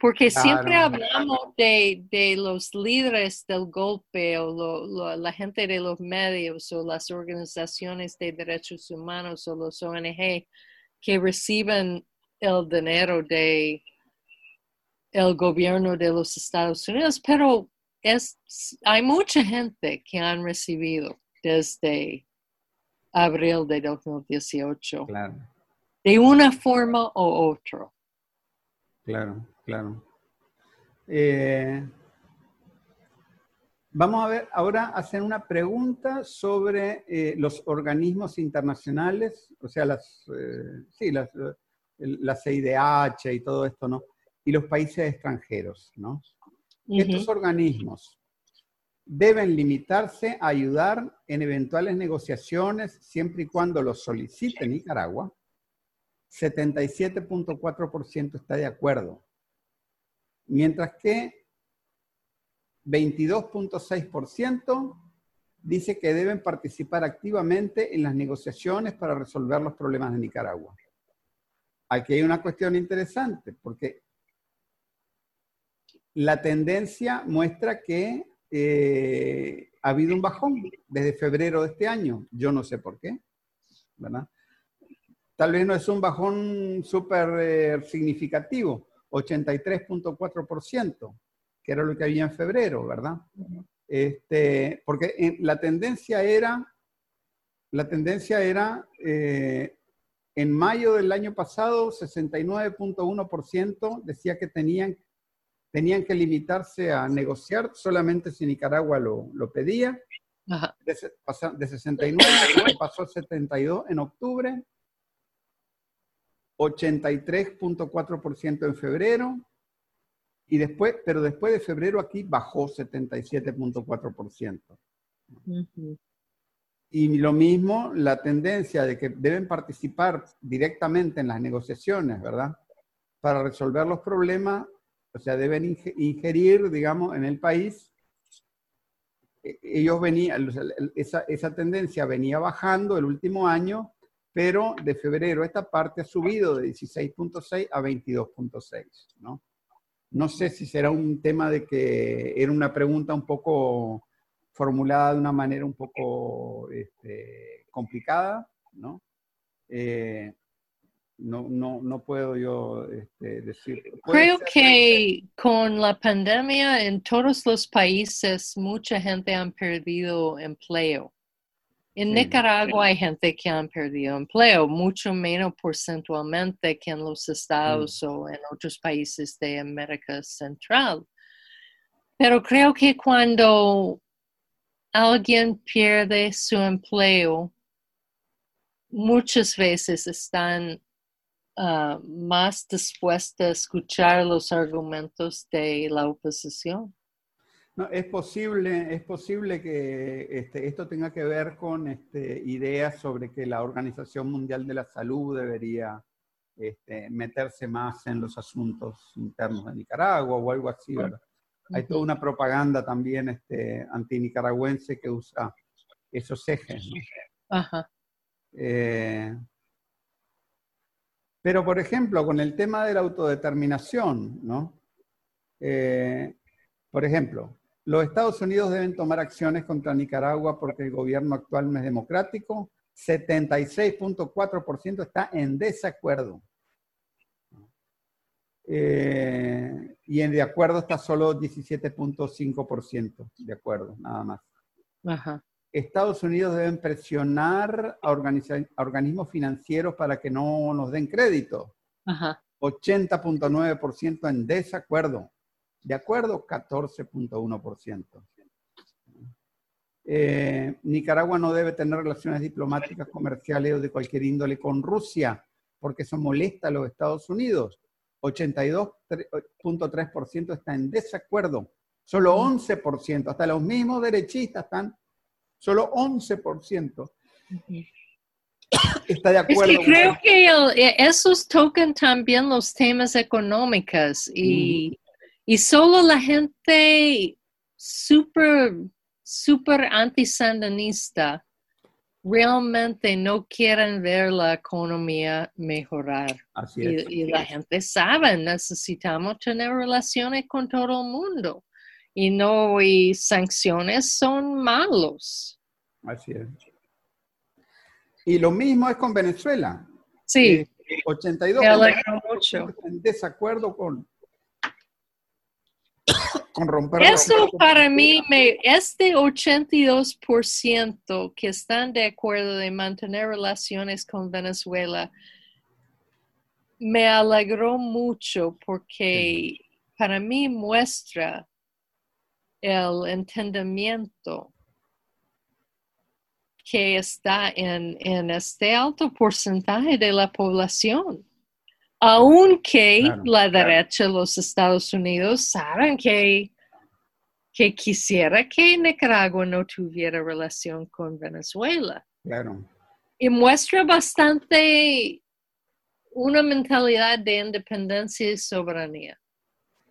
Porque siempre hablamos de, los líderes del golpe o la gente de los medios o las organizaciones de derechos humanos o los ONG que reciben el dinero de el gobierno de los Estados Unidos, pero es, hay mucha gente que han recibido desde abril de 2018. Claro. De una forma u otra. Claro, claro. Eh, vamos a ver ahora hacer una pregunta sobre eh, los organismos internacionales, o sea, las, eh, sí, las, la CIDH y todo esto, ¿no? y los países extranjeros. ¿no? Estos organismos deben limitarse a ayudar en eventuales negociaciones siempre y cuando lo solicite Nicaragua. 77.4% está de acuerdo, mientras que 22.6% dice que deben participar activamente en las negociaciones para resolver los problemas de Nicaragua. Aquí hay una cuestión interesante, porque la tendencia muestra que eh, ha habido un bajón desde febrero de este año. Yo no sé por qué, ¿verdad? Tal vez no es un bajón súper eh, significativo, 83.4%, que era lo que había en febrero, ¿verdad? Este, porque la tendencia era, la tendencia era eh, en mayo del año pasado, 69.1% decía que tenían tenían que limitarse a negociar solamente si Nicaragua lo, pedía. De, de 69 pasó a 72 en octubre, 83.4% en febrero, y después, pero después de febrero aquí bajó 77.4%. Y lo mismo, la tendencia de que deben participar directamente en las negociaciones, ¿verdad? Para resolver los problemas o sea, deben ingerir, digamos, en el país. E, ellos venían, esa, esa tendencia venía bajando el último año, pero de febrero esta parte ha subido de 16.6 a 22.6, ¿no? No sé si será un tema de que era una pregunta un poco formulada de una manera un poco este, complicada, ¿no? Eh, no, no, no puedo yo este, decir. Creo que con la pandemia en todos los países mucha gente ha perdido empleo. En Nicaragua hay gente que ha perdido empleo, mucho menos porcentualmente que en los estados o en otros países de América Central. Pero creo que cuando alguien pierde su empleo, muchas veces están Ah, más dispuesta a escuchar los argumentos de la oposición. No, es posible, es posible que este, esto tenga que ver con este, ideas sobre que la Organización Mundial de la Salud debería este, meterse más en los asuntos internos de Nicaragua o algo así, ¿verdad? Hay toda una propaganda también este, anti-nicaragüense que usa esos ejes. Ajá. Eh, pero, por ejemplo, con el tema de la autodeterminación, ¿no? Eh, por ejemplo, los Estados Unidos deben tomar acciones contra Nicaragua porque el gobierno actual no es democrático. 76.4% está en desacuerdo. Eh, y en de acuerdo está solo 17.5% de acuerdo, nada más. Ajá. Estados Unidos deben presionar a, organismos financieros para que no nos den crédito. 80.9% en desacuerdo. De acuerdo, 14.1%. Eh, Nicaragua no debe tener relaciones diplomáticas, comerciales o de cualquier índole con Rusia, porque eso molesta a los Estados Unidos. 82.3% está en desacuerdo. Solo 11%, hasta los mismos derechistas están Solo 11% está de acuerdo. Es que creo que eh, esos tocan también los temas económicos y, y solo la gente súper, súper antisandinista realmente no quieren ver la economía mejorar. Así es. Y, y, la gente sabe, necesitamos tener relaciones con todo el mundo y no y sanciones son malos. Así es. Y lo mismo es con Venezuela. Sí. 82 mucho. en desacuerdo con, con romper. Eso para mí, me, este 82% que están de acuerdo de mantener relaciones con Venezuela, me alegró mucho porque para mí muestra el entendimiento que está en, este alto porcentaje de la población. Aunque la derecha de los Estados Unidos saben que, que quisiera que Nicaragua no tuviera relación con Venezuela. Claro. Y muestra bastante una mentalidad de independencia y soberanía.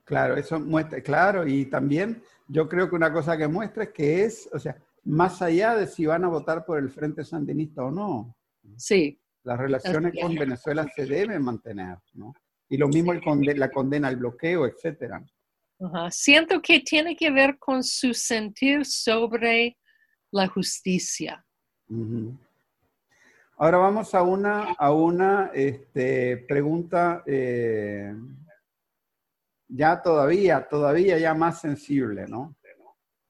Claro, eso muestra, claro, y también yo creo que una cosa que muestra es que es, o sea, más allá de si van a votar por el Frente Sandinista o no. Sí. Las relaciones con Venezuela se deben mantener, ¿no? Y lo mismo el la condena al bloqueo, etcétera. Siento que tiene que ver con su sentir sobre la justicia. Ahora vamos a una, a una este, pregunta eh, ya todavía, todavía ya más sensible, ¿no?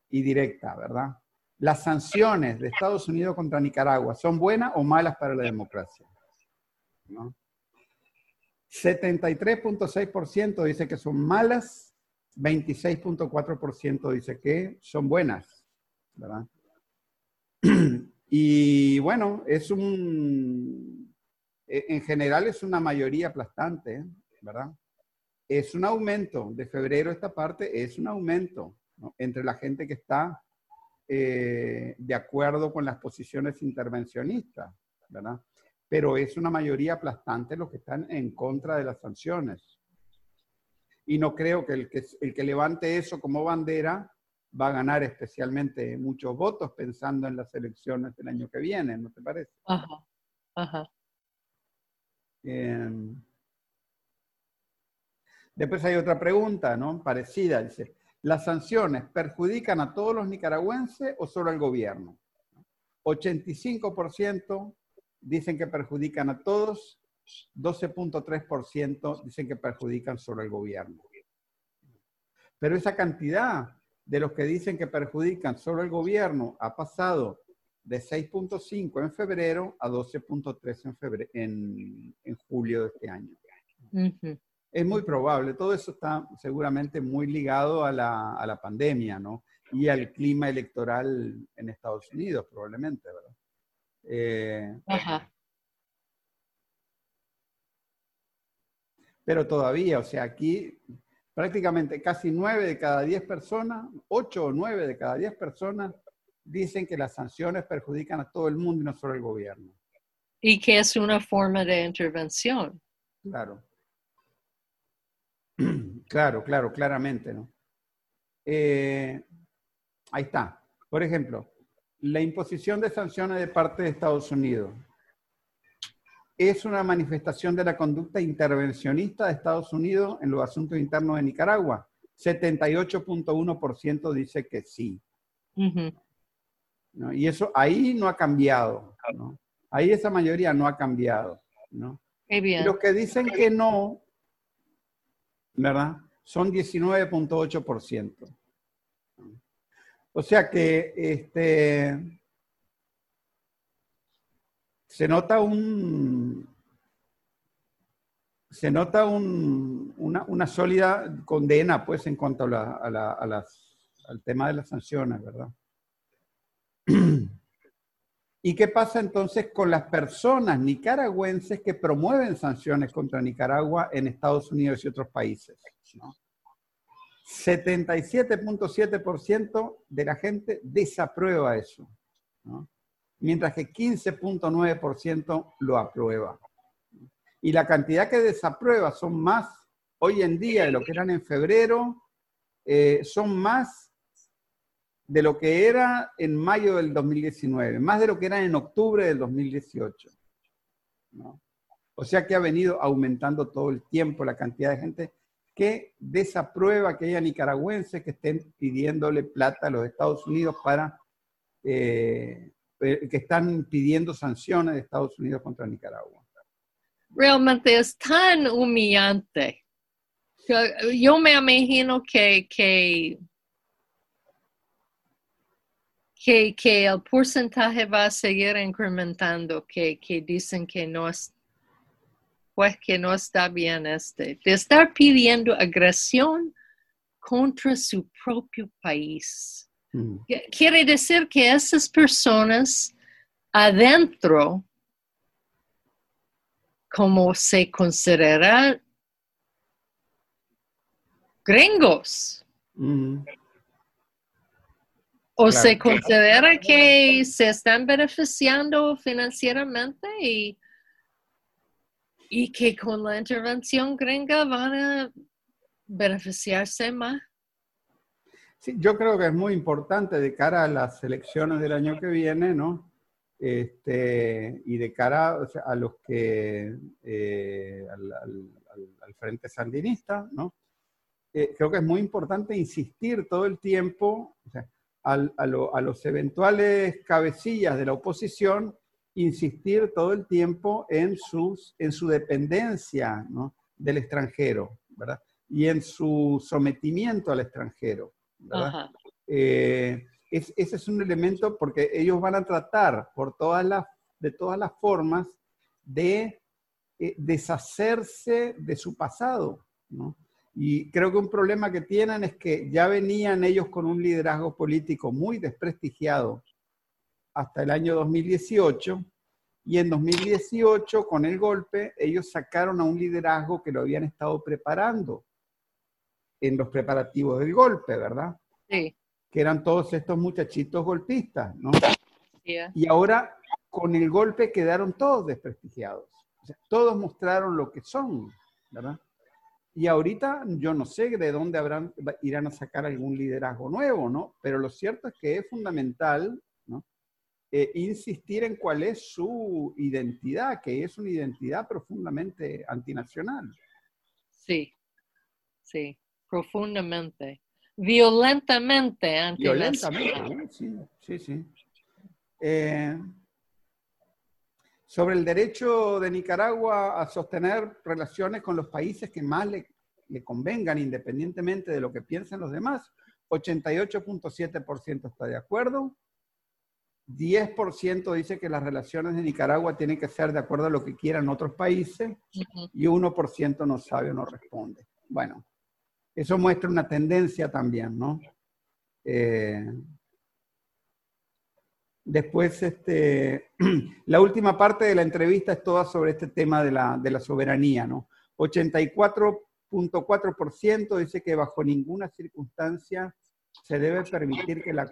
Y directa, ¿verdad? Las sanciones de Estados Unidos contra Nicaragua, ¿son buenas o malas para la democracia? ¿No? 73.6% dice que son malas, 26.4% dice que son buenas, ¿verdad? <clears throat> Y bueno, es un, e, en general es una mayoría aplastante, ¿verdad? Es un aumento, de febrero esta parte es un aumento entre la gente que está eh, de acuerdo con las posiciones intervencionistas, ¿verdad? Pero es una mayoría aplastante los que están en contra de las sanciones. Y no creo que el que, el que levante eso como bandera va a ganar especialmente muchos votos pensando en las elecciones del año que viene, ¿no te parece? Ajá, ajá. Em, después hay otra pregunta, ¿no? Parecida, dice, ¿las sanciones perjudican a todos los nicaragüenses o solo al gobierno? 85% dicen que perjudican a todos, 12.3% dicen que perjudican solo al gobierno. Pero esa cantidad de los que dicen que perjudican solo el gobierno ha pasado de 6.5 en febrero a 12.3 en, febrero, en, julio de este año. Es muy probable, todo eso está seguramente muy ligado a la, a la, pandemia, ¿no? Y al clima electoral en Estados Unidos, probablemente, ¿verdad? Eh, Ajá. Pero todavía, o sea, aquí prácticamente casi nueve de cada diez personas, ocho o nueve de cada diez personas dicen que las sanciones perjudican a todo el mundo y no solo al gobierno. Y que es una forma de intervención. Claro. <clears throat> Claro, claro, claramente, ¿no? Eh, ahí está. Por ejemplo, la imposición de sanciones de parte de Estados Unidos es una manifestación de la conducta intervencionista de Estados Unidos en los asuntos internos de Nicaragua. 78.1% dice que sí. Y eso ahí no ha cambiado. Ahí esa mayoría no ha cambiado. ¿no? Los que dicen que no, ¿verdad? Son 19.8%. O sea que este, se nota un se nota una, sólida condena pues en cuanto a, las, al tema de las sanciones, ¿verdad? <clears throat> ¿Y qué pasa entonces con las personas nicaragüenses que promueven sanciones contra Nicaragua en Estados Unidos y otros países? 77.7% de la gente desaprueba eso. ¿no? mientras que 15.9% lo aprueba. Y la cantidad que desaprueba son más hoy en día de lo que eran en febrero, eh, son más de lo que era en mayo del 2019, más de lo que era en octubre del 2018. O sea que ha venido aumentando todo el tiempo la cantidad de gente que desaprueba que haya nicaragüenses que estén pidiéndole plata a los Estados Unidos para eh, eh, que están pidiendo sanciones de Estados Unidos contra Nicaragua. Realmente es tan humillante. Yo me imagino que, que, que, el porcentaje va a seguir incrementando, que, que dicen que no es, pues que no está bien este, de estar pidiendo agresión contra su propio país. Mm. Quiere decir que esas personas adentro, como se considera gringos, mm. O se considera que se están beneficiando financieramente y Y que con la intervención gringa van a beneficiarse más. Sí, yo creo que es muy importante de cara a las elecciones del año que viene, ¿no? Este, y de cara a los que, eh, al, Frente Sandinista, ¿no? Eh, creo que es muy importante insistir todo el tiempo a, los eventuales cabecillas de la oposición, insistir todo el tiempo en, sus, en su dependencia ¿no? del extranjero, ¿verdad? Y en su sometimiento al extranjero, ¿verdad? Eh, ese es un elemento porque ellos van a tratar por todas las, de todas las formas de eh, deshacerse de su pasado. ¿no? Y creo que un problema que tienen es que ya venían ellos con un liderazgo político muy desprestigiado hasta el año 2018 y en 2018 con el golpe ellos sacaron a un liderazgo que lo habían estado preparando en los preparativos del golpe, ¿verdad? Sí que eran todos estos muchachitos golpistas, ¿no? Y ahora con el golpe quedaron todos desprestigiados. todos mostraron lo que son, ¿verdad? Y ahorita yo no sé de dónde habrán, irán a sacar algún liderazgo nuevo, ¿no? Pero lo cierto es que es fundamental, ¿no? Eh, insistir en cuál es su identidad, que es una identidad profundamente antinacional. Sí, sí, profundamente violentamente Violentamente, sí, sí, sí. Eh, sobre el derecho de Nicaragua a sostener relaciones con los países que más le, le convengan, independientemente de lo que piensen los demás, 88.7% está de acuerdo, 10% dice que las relaciones de Nicaragua tienen que ser de acuerdo a lo que quieran otros países y 1% no sabe o no responde. Bueno, eso muestra una tendencia también, ¿no? Eh, después, este, <clears throat> la última parte de la entrevista es toda sobre este tema de la, soberanía, ¿no? 84.4% dice que bajo ninguna circunstancia se debe permitir que la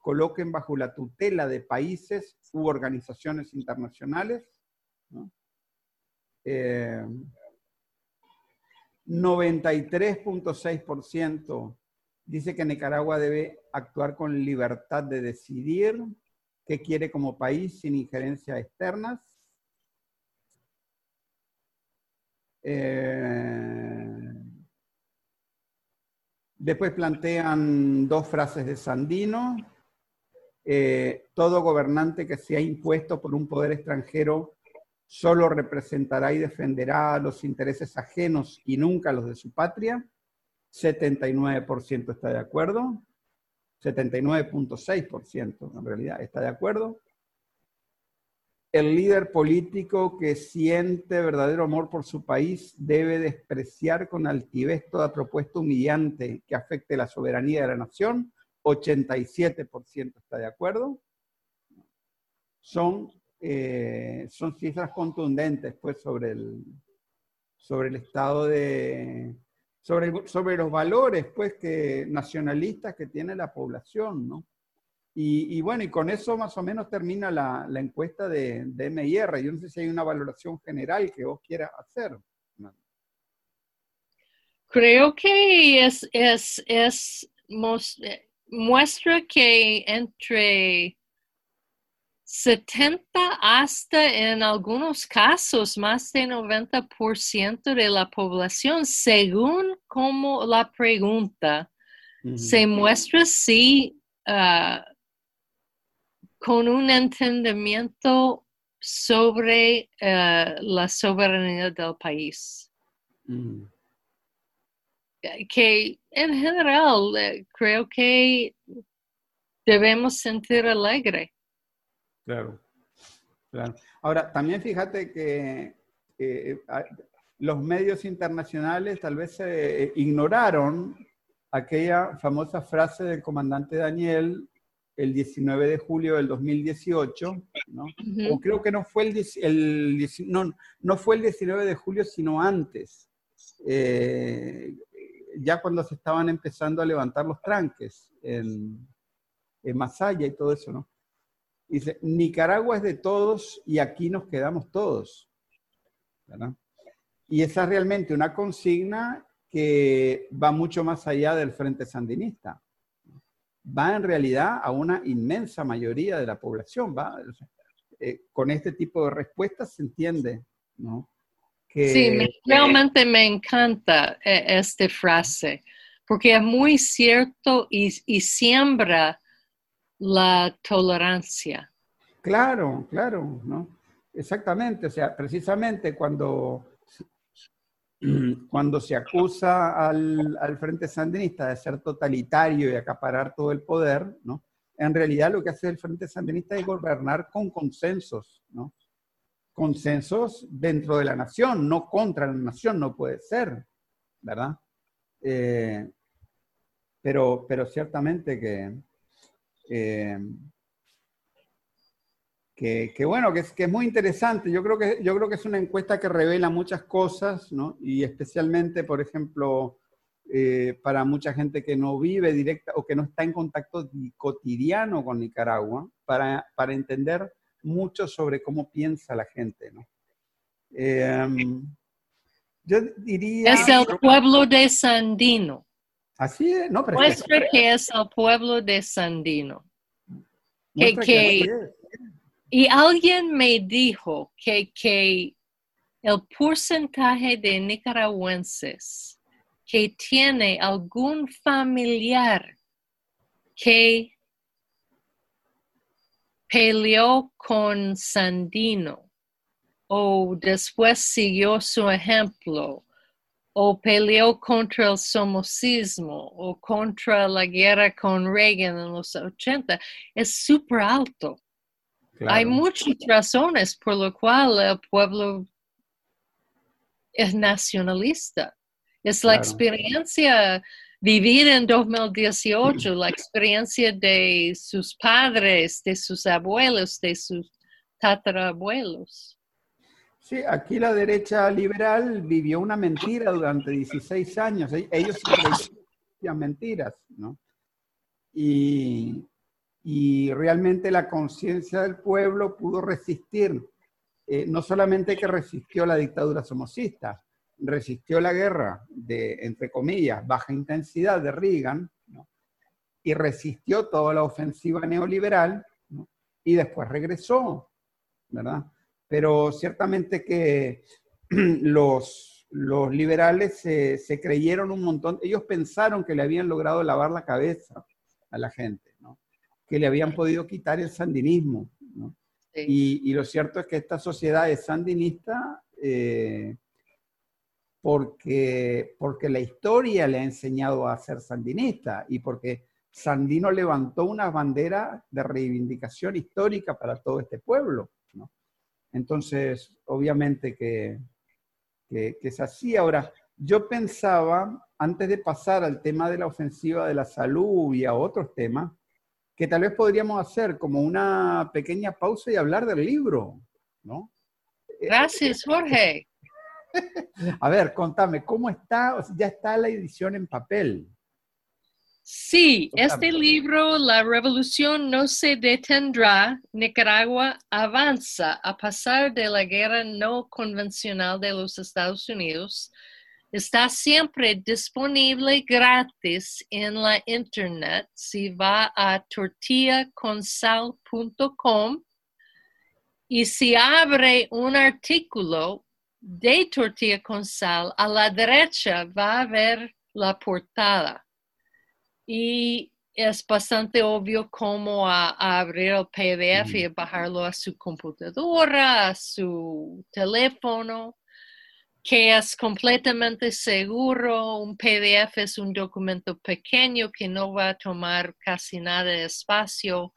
coloquen bajo la tutela de países u organizaciones internacionales. ¿no? Eh, 93.6% dice que Nicaragua debe actuar con libertad de decidir qué quiere como país sin injerencias externas. Eh, después plantean dos frases de Sandino. Eh, todo gobernante que sea impuesto por un poder extranjero solo representará y defenderá los intereses ajenos y nunca los de su patria. 79% está de acuerdo. 79.6% en realidad está de acuerdo. El líder político que siente verdadero amor por su país debe despreciar con altivez toda propuesta humillante que afecte la soberanía de la nación. 87% está de acuerdo. Son eh, son cifras contundentes pues, sobre, el, sobre el estado de, sobre, sobre los valores pues, que, nacionalistas que tiene la población, ¿no? Y, bueno, y con eso más o menos termina la, la encuesta de, de, MIR. Yo no sé si hay una valoración general que vos quieras hacer. Creo que es, es, es eh, muestra que entre 70 hasta en algunos casos más de 90% de la población, según como la pregunta, se muestra sí ah, con un entendimiento sobre ah, la soberanía del país. Que en general eh, creo que debemos sentir alegre Claro, Ahora, también fíjate que los medios internacionales tal vez eh, ignoraron aquella famosa frase del comandante Daniel el 19 de julio del 2018, ¿no? O creo que no fue el, no, no, fue el 19 de julio, sino antes, eh, ya cuando se estaban empezando a levantar los tranques en, en Masaya y todo eso, ¿no? Dice, Nicaragua es de todos y aquí nos quedamos todos. y esa es realmente una consigna que va mucho más allá del Frente Sandinista. Va en realidad a una inmensa mayoría de la población. Va, eh, con este tipo de respuestas se entiende, ¿no? sí, realmente me encanta eh, esta frase, porque es muy cierto y, y siembra la tolerancia. Claro, claro, ¿no? Exactamente, o sea, precisamente cuando <clears throat> cuando se acusa al, Frente Sandinista de ser totalitario y acaparar todo el poder, ¿no? En realidad lo que hace el Frente Sandinista es gobernar con consensos, ¿no? Consensos dentro de la nación, no contra la nación, no puede ser, ¿verdad? Eh, pero, pero ciertamente que eh, que, bueno, que es, muy interesante. Yo creo, que, yo creo que es una encuesta que revela muchas cosas, ¿no? Y especialmente, por ejemplo, eh, para mucha gente que no vive directa o que no está en contacto cotidiano con Nicaragua, para, para entender mucho sobre cómo piensa la gente, ¿no? Em, yo diría... Es el pueblo de Sandino. Así es, no, pero Muestra que, es el pueblo de Sandino. Que, que, y alguien me dijo que, que el porcentaje de nicaragüenses que tiene algún familiar que peleó con Sandino o después siguió su ejemplo o peleó contra el somocismo o contra la guerra con Reagan en los 80 es súper alto. Hay muchas razones por lo cual el pueblo es nacionalista. Es la experiencia vivir en 2018, la experiencia de sus padres, de sus abuelos, de sus tatarabuelos. Sí, aquí la derecha liberal vivió una mentira durante 16 años. E-, ellos creían mentiras, ¿no? Y, y realmente la conciencia del pueblo pudo resistir, eh, no solamente que resistió la dictadura somocista, resistió la guerra de, entre comillas, baja intensidad de Reagan, y resistió toda la ofensiva neoliberal, y después regresó, ¿verdad? Pero ciertamente que <clears throat> los, los liberales se, se creyeron un montón, ellos pensaron que le habían logrado lavar la cabeza a la gente que le habían podido quitar el sandinismo. Y, lo cierto es que esta sociedad es sandinista eh, porque, porque la historia le ha enseñado a ser sandinista y porque Sandino levantó una bandera de reivindicación histórica para todo este pueblo. Entonces, obviamente que, que, que es así. Ahora, yo pensaba, antes de pasar al tema de la ofensiva de la salud y a otros temas, que tal vez podríamos hacer como una pequeña pausa y hablar del libro, ¿no? Gracias, Jorge. <laughs> A ver, contame, ¿cómo está? ya está la edición en papel. Sí, este libro, La Revolución no se detendrá, Nicaragua avanza a pasar de la guerra no convencional de los Estados Unidos. Está siempre disponible gratis en la internet. Si va a tortillaconsal.com y si abre un artículo de tortilla con sal, a la derecha va a ver la portada. Y es bastante obvio cómo abrir el PDF y bajarlo a su computadora, a su teléfono que es completamente seguro. Un PDF es un documento pequeño que no va a tomar casi nada de espacio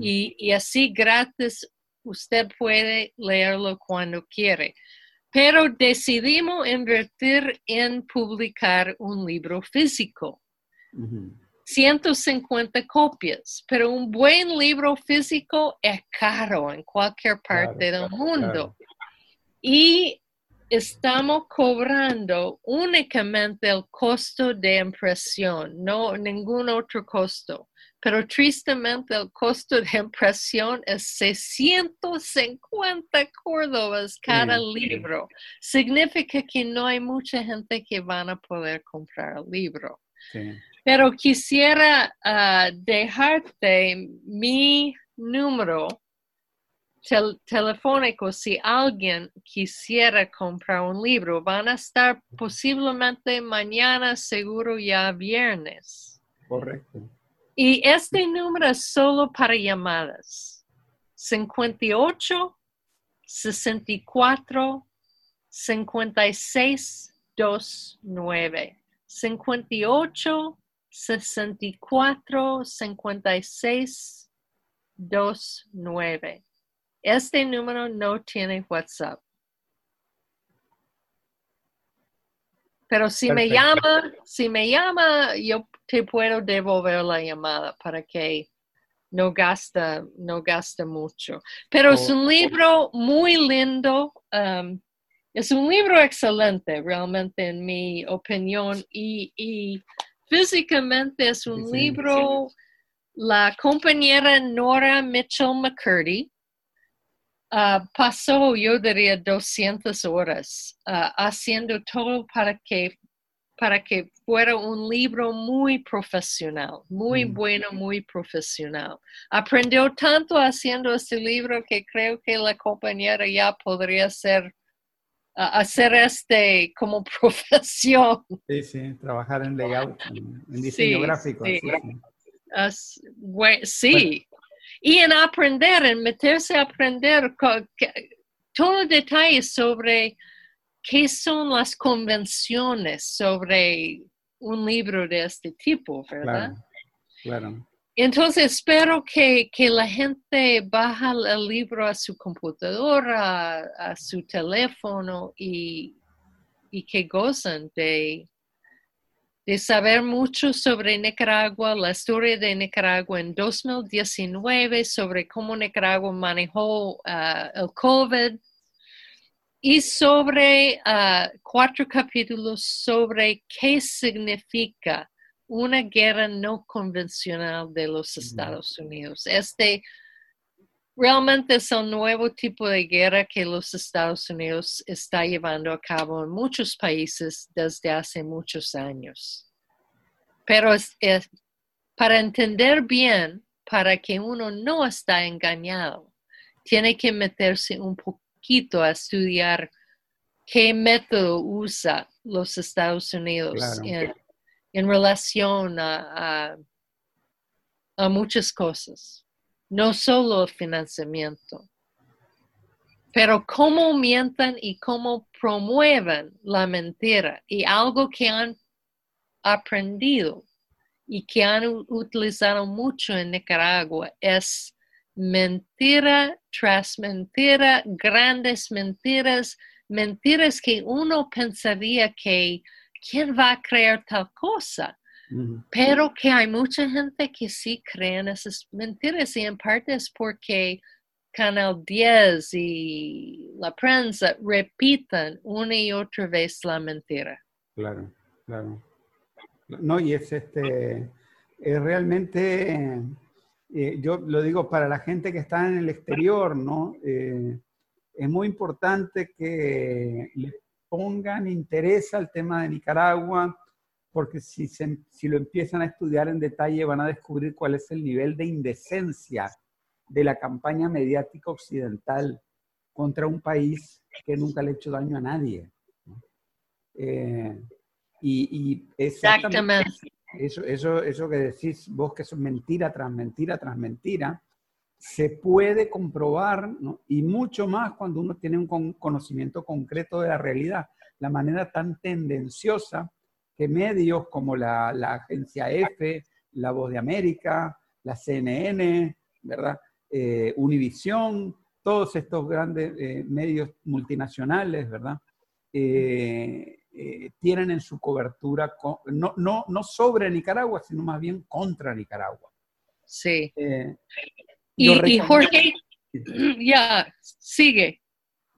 y, así gratis usted puede leerlo cuando quiere. Pero decidimos invertir en publicar un libro físico. 150 copias, pero un buen libro físico es caro en cualquier parte del mundo. Y estamos cobrando únicamente el costo de impresión, no ningún otro costo. Pero tristemente el costo de impresión es 650 córdobas cada libro. Significa que no hay mucha gente que van a poder comprar el libro. Pero quisiera ah, dejarte mi número telefónico si alguien quisiera comprar un libro. Van a estar posiblemente mañana, seguro ya viernes. Correcto. Y este número es solo para llamadas. 58 64 56 29. 58 64 56 29. Este número no tiene WhatsApp. Pero si me llama, si me llama, yo te puedo devolver la llamada para que no gasta, no gasta mucho. Pero es un libro muy lindo. Um, es un libro excelente, realmente, en mi opinión. Y, físicamente es un libro, la compañera Nora Mitchell McCurdy Ah, pasó, yo diría, 200 horas ah, haciendo todo para que, para que fuera un libro muy profesional, muy mm. bueno, muy profesional. Aprendió tanto haciendo este libro que creo que la compañera ya podría ser hacer este como <laughs> profesión. Sí, sí, trabajar en layout, en, diseño gráfico. sí y en aprender, en meterse a aprender todo detalles sobre qué son las convenciones sobre un libro de este tipo, ¿verdad? Claro. Entonces espero que, la gente baja el libro a su computadora, a, su teléfono y, y que gozan de, de saber mucho sobre Nicaragua, la historia de Nicaragua en 2019, sobre cómo Nicaragua manejó ah, el COVID y sobre ah, cuatro capítulos sobre qué significa una guerra no convencional de los Estados Unidos. Este realmente es el nuevo tipo de guerra que los Estados Unidos está llevando a cabo en muchos países desde hace muchos años. Pero es, para entender bien, para que uno no está engañado, tiene que meterse un poquito a estudiar qué método usa los Estados Unidos en, relación a muchas cosas no solo el financiamiento, pero cómo mientan y cómo promueven la mentira y algo que han aprendido y que han utilizado mucho en Nicaragua es mentira tras mentira, grandes mentiras, mentiras que uno pensaría que ¿quién va a creer tal cosa? Pero que hay mucha gente que sí cree en esas mentiras y en parte es porque Canal 10 y la prensa repiten una y otra vez la mentira. Claro, claro. No, y es este, es realmente, eh, yo lo digo para la gente que está en el exterior, ¿no? Eh, es muy importante que le pongan interés al tema de Nicaragua, porque si, si lo empiezan a estudiar en detalle van a descubrir cuál es el nivel de indecencia de la campaña mediática occidental contra un país que nunca le ha hecho daño a nadie. Eh, y, exactamente, Eso, eso, eso que decís vos, que es mentira tras mentira tras mentira, se puede comprobar, y mucho más cuando uno tiene un conocimiento concreto de la realidad, la manera tan tendenciosa que medios como la, agencia EFE, La Voz de América, la CNN, ¿verdad? Eh, Univisión, todos estos grandes eh, medios multinacionales, ¿verdad? Eh, tienen en su cobertura no, no, no sobre Nicaragua, sino más bien contra Nicaragua. Sí. Y, Jorge, <clears throat> ya, sigue.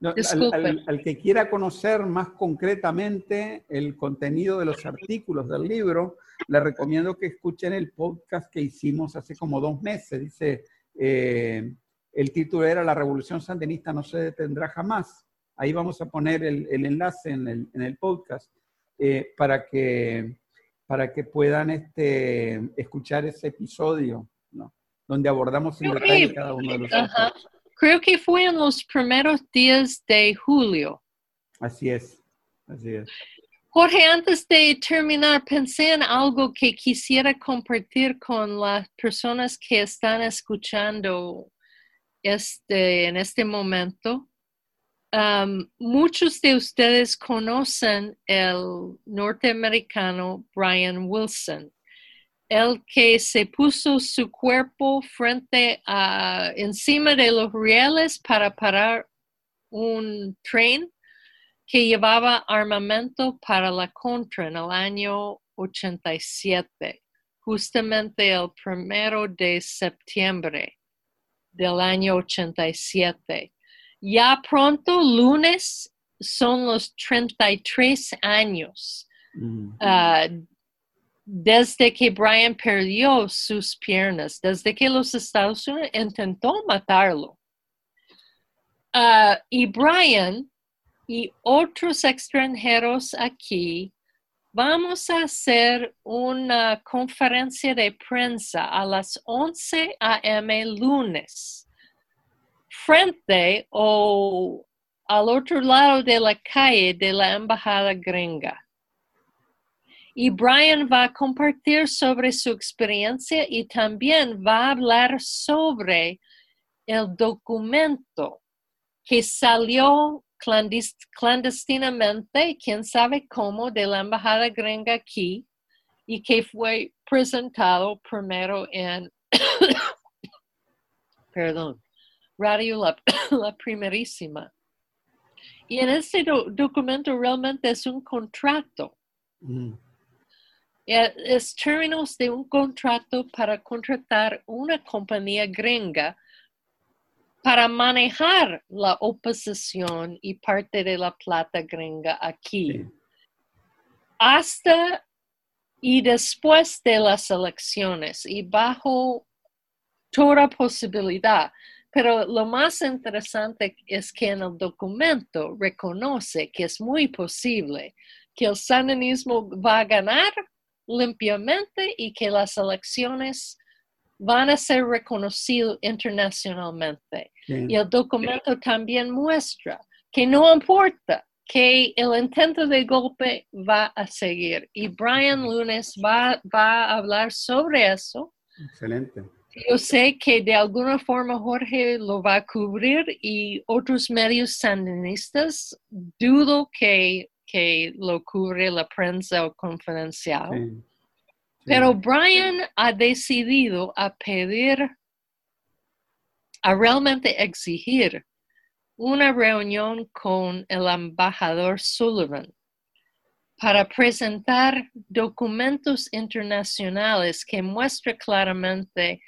No, al, Disculpe. al- al que quiera conocer más concretamente el contenido de los artículos del libro, le recomiendo que escuchen el podcast que hicimos hace como dos meses. Dice, eh, el título era La Revolución Sandinista no se detendrá jamás. Ahí vamos a poner el, el enlace en el, en el podcast eh, para, que, para que puedan este, escuchar ese episodio. Donde abordamos en detalle cada uno de los aspectos. Creo que fue en los primeros días de julio. Así es, así es. Jorge, antes de terminar, pensé en algo que quisiera compartir con las personas que están escuchando este, en este momento. Um, muchos de ustedes conocen el norteamericano Brian Wilson, el que se puso su cuerpo frente a encima de los rieles para parar un tren que llevaba armamento para la contra en el año 87, justamente el primero de septiembre del año 87. Ya pronto, lunes, son los 33 años Mm. ah, desde que Brian perdió sus piernas, desde que los Estados Unidos intentó matarlo. Ah, y Brian y otros extranjeros aquí vamos a hacer una conferencia de prensa a las 11 a.m. lunes frente o al otro lado de la calle de la embajada gringa. Y Brian va a compartir sobre su experiencia y también va a hablar sobre el documento que salió clandest- clandestinamente, quién sabe cómo, de la embajada gringa aquí y que fue presentado primero en, <coughs> perdón, Radio <coughs> La, Primerísima. Y en este do- documento realmente es un contrato. Mm. Eh, Es términos de un contrato para contratar una compañía gringa para manejar la oposición y parte de la plata gringa aquí. Sí. Hasta y después de las elecciones y bajo toda posibilidad. Pero lo más interesante es que en el documento reconoce que es muy posible que el sandinismo va a ganar limpiamente y que las elecciones van a ser reconocidas internacionalmente. Y el documento también muestra que no importa que el intento de golpe va a seguir. Y Brian Lunes va, va a hablar sobre eso. Excelente. Yo sé que de alguna forma Jorge lo va a cubrir y otros medios sandinistas dudo que, que lo cubre la prensa o confidencial. Sí. Sí. Pero Brian ha decidido a pedir, a realmente exigir una reunión con el embajador Sullivan para presentar documentos internacionales que muestra claramente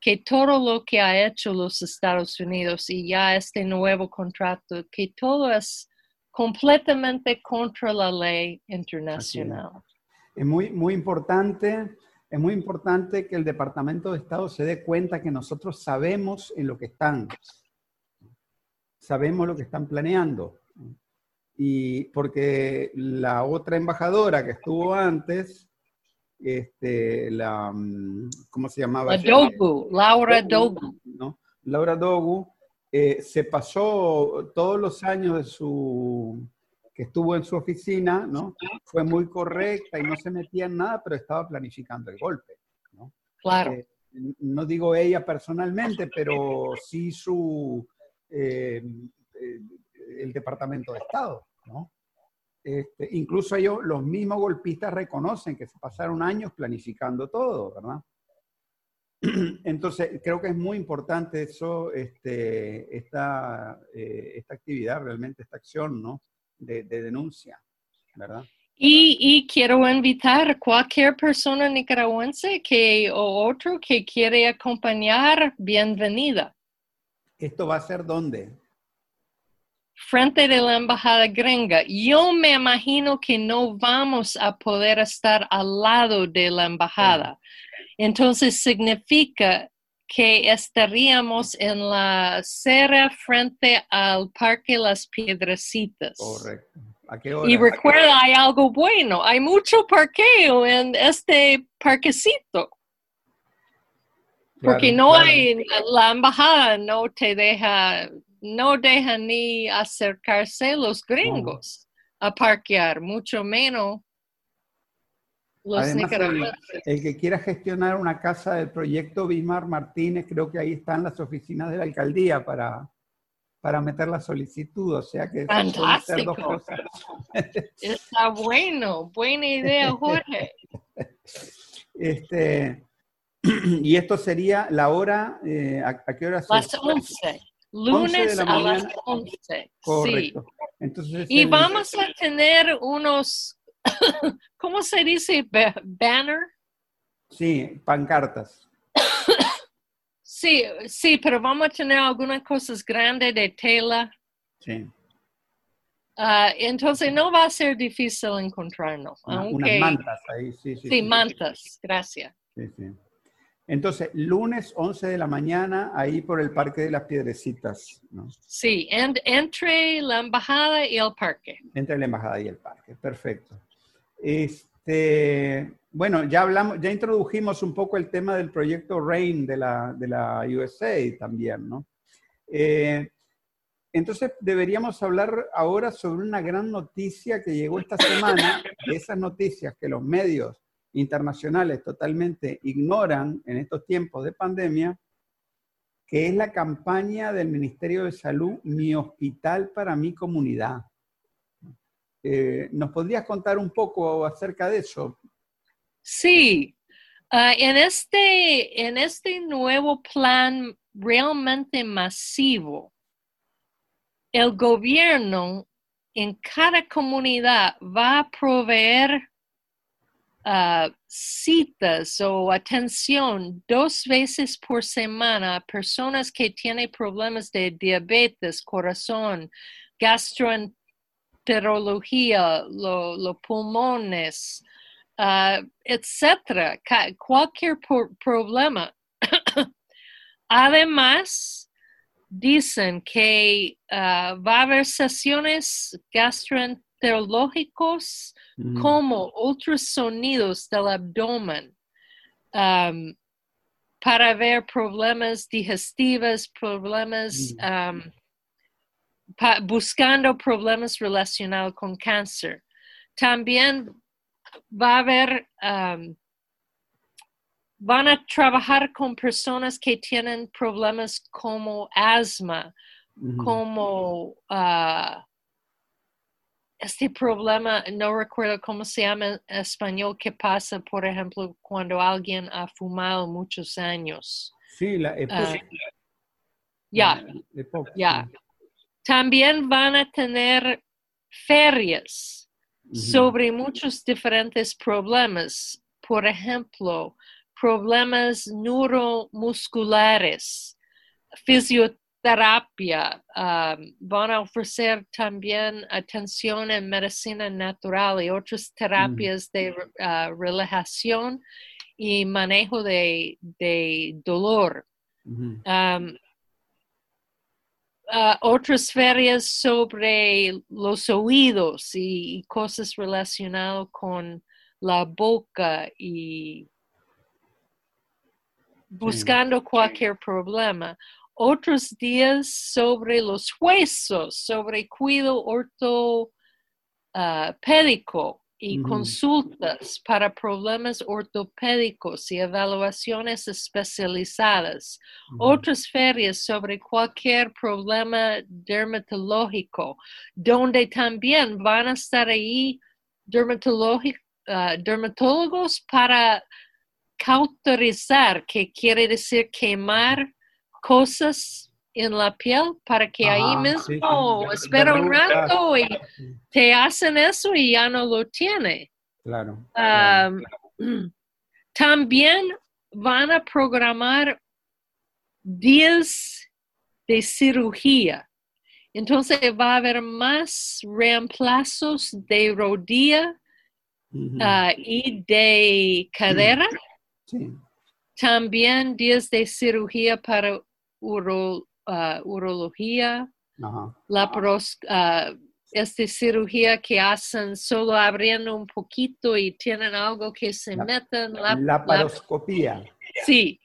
que todo lo que ha hecho los Estados Unidos y ya este nuevo contrato, que todo es completamente contra la ley internacional. Es muy, muy importante, es muy importante que el Departamento de Estado se dé cuenta que nosotros sabemos en lo que están, sabemos lo que están planeando. Y porque la otra embajadora que estuvo antes, este, la, mm, ¿cómo se llamaba? La Dogu, Laura Dogu. ¿no? Laura Dogu eh, se pasó todos los años de su que estuvo en su oficina, ¿no? Fue muy correcta y no se metía en nada, pero estaba planificando el golpe. ¿no? Claro. Eh, no digo ella personalmente, pero sí su eh, el Departamento de Estado, ¿no? Este, incluso ellos, los mismos golpistas reconocen que se pasaron años planificando todo, ¿verdad? <clears throat> Entonces, creo que es muy importante eso, este, esta, eh, esta actividad, realmente esta acción, ¿no? De, de denuncia, ¿verdad? Y, y quiero invitar a cualquier persona nicaragüense que, o otro que quiere acompañar, bienvenida. ¿Esto va a ser dónde? frente de la embajada gringa. Yo me imagino que no vamos a poder estar al lado de la embajada. Entonces significa que estaríamos en la acera frente al Parque Las Piedrecitas. Correcto. ¿A qué hora? Y recuerda, hay algo bueno, hay mucho parqueo en este parquecito. Porque no claro. hay, la embajada no te deja, no deja ni acercarse los gringos a parquear, mucho menos los Además, el, que quiera gestionar una casa del proyecto Bismar Martínez, creo que ahí están las oficinas de la alcaldía para, para meter la solicitud. O sea que ser dos cosas. <laughs> Está bueno, buena idea, Jorge. <laughs> Este, <clears throat> y esto sería la hora, eh, ¿a, a qué hora se- Las 11, lunes la a las mañana. 11. Sí. Correcto. Entonces, Y el- vamos a tener unos, <laughs> ¿cómo se dice? Ba- Banner. Sí, pancartas. Sí, sí, pero vamos a tener algunas cosas grandes de tela. Sí. Ah, entonces no va a ser difícil encontrarnos. Una- aunque, Unas mantas ahí, sí, sí. sí, mantas, gracias. Sí, sí. Entonces, lunes 11 de la mañana, ahí por el Parque de las Piedrecitas, ¿no? Sí, en- entre la embajada y el parque. entre la embajada y el parque. Perfecto. Este, bueno, ya hablamos, ya introdujimos un poco el tema del proyecto RAIN de la, de la USA también, ¿no? Eh, entonces, deberíamos hablar ahora sobre una gran noticia que llegó esta semana, de esas noticias que los medios internacionales totalmente ignoran en estos tiempos de pandemia, que es la campaña del Ministerio de Salud, Mi Hospital para mi Comunidad. Eh, ¿Nos podrías contar un poco acerca de eso? Sí, ah, en, este, en este nuevo plan realmente masivo, el gobierno en cada comunidad va a proveer ah, citas o atención dos veces por semana a personas que tienen problemas de diabetes, corazón, gastroenterología, lo- los pulmones, ah, etcétera, cualquier problema. <coughs> Además, dicen que ah, va a haber sesiones gastroenterológicos Mm, como ultrasonidos del abdomen um, para ver problemas digestivos, problemas, um, pa- buscando problemas relacionados con cáncer. También va a haber, um, van a trabajar con personas que tienen problemas como asma, como ah, este problema, no recuerdo cómo se llama en español, que pasa, por ejemplo, cuando alguien ha fumado muchos años. Sí, la Ah, ya, ya. También van a tener ferias sobre muchos diferentes problemas. Por ejemplo, problemas neuromusculares, fisioterapia. um, van a ofrecer también atención en medicina natural y otras terapias de uh, relajación y manejo de, de dolor. Um, ah, otras ferias sobre los oídos y, y cosas relacionadas con la boca y buscando cualquier problema. Otros días sobre los huesos, sobre cuidado ortopédico y consultas para problemas ortopédicos y evaluaciones especializadas otras ferias sobre cualquier problema dermatológico, donde también van a estar ahí ah, dermatólogos para cauterizar, que quiere decir quemar cosas en la piel para que ahí Ajá, mismo sí, espera un rato y te hacen eso y ya no lo tiene. Claro. claro. Um, <clears throat> también van a programar días de cirugía Entonces va a haber más reemplazos de rodilla ah, y de cadera. Sí. También días de cirugía para uro- ah, urología, Ajá. lapros, ah, esta cirugía que hacen solo abriendo un poquito y tienen algo que se La- meten. La paroscopía. sí.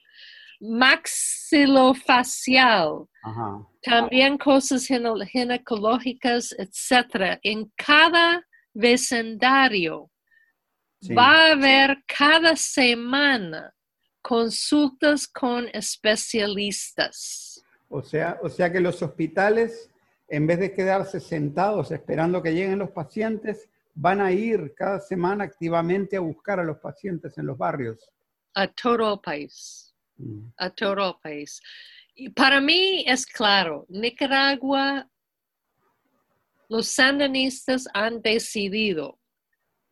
Maxilofacial. Ajá. También cosas gine- ginecológicas, etcétera. En cada vecindario Sí. va a haber cada semana consultas con especialistas. O sea, o sea que los hospitales, en vez de quedarse sentados esperando que lleguen los pacientes, van a ir cada semana activamente a buscar a los pacientes en los barrios. a todo el país, Mm. a todo el país. Y para mí es claro, Nicaragua, los sandinistas han decidido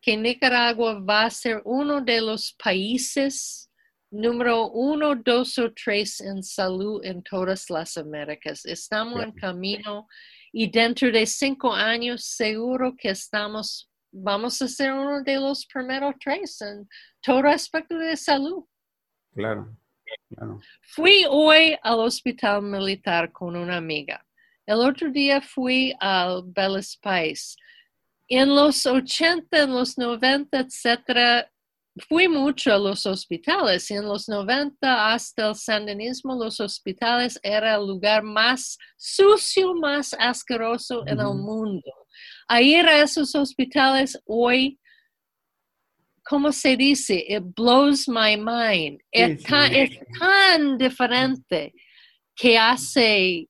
que Nicaragua va a ser uno de los países número uno, dos o tres en salud en todas las Américas. Estamos en camino y dentro de cinco años seguro que estamos, vamos a ser uno de los primeros tres en todo aspecto de salud. Claro, claro. Fui hoy al hospital militar con una amiga. El otro día fui al Bell Spice. En los 80, en los 90, etcétera, fui mucho a los hospitales. En los 90 hasta el sandinismo, los hospitales era el lugar más sucio, más asqueroso en el mundo. A ir a esos hospitales hoy, ¿cómo se dice? It blows my mind. es, tan, es tan diferente que hace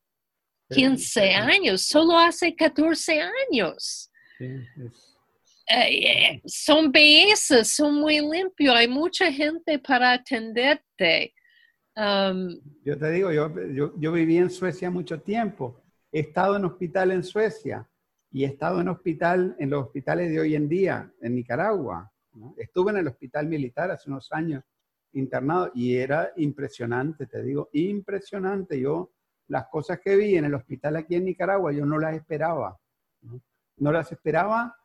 15 años, solo hace 14 años. Sí, es- Eh, son bellezas, son muy limpios, hay mucha gente para atenderte. Um, Yo te digo, yo, yo, yo viví en Suecia mucho tiempo. He estado en hospital en Suecia y he estado en hospital, en los hospitales de hoy en día, en Nicaragua. ¿no? Estuve en el hospital militar hace unos años internado y era impresionante, te digo, impresionante. Yo, las cosas que vi en el hospital aquí en Nicaragua, yo no las esperaba. No, no las esperaba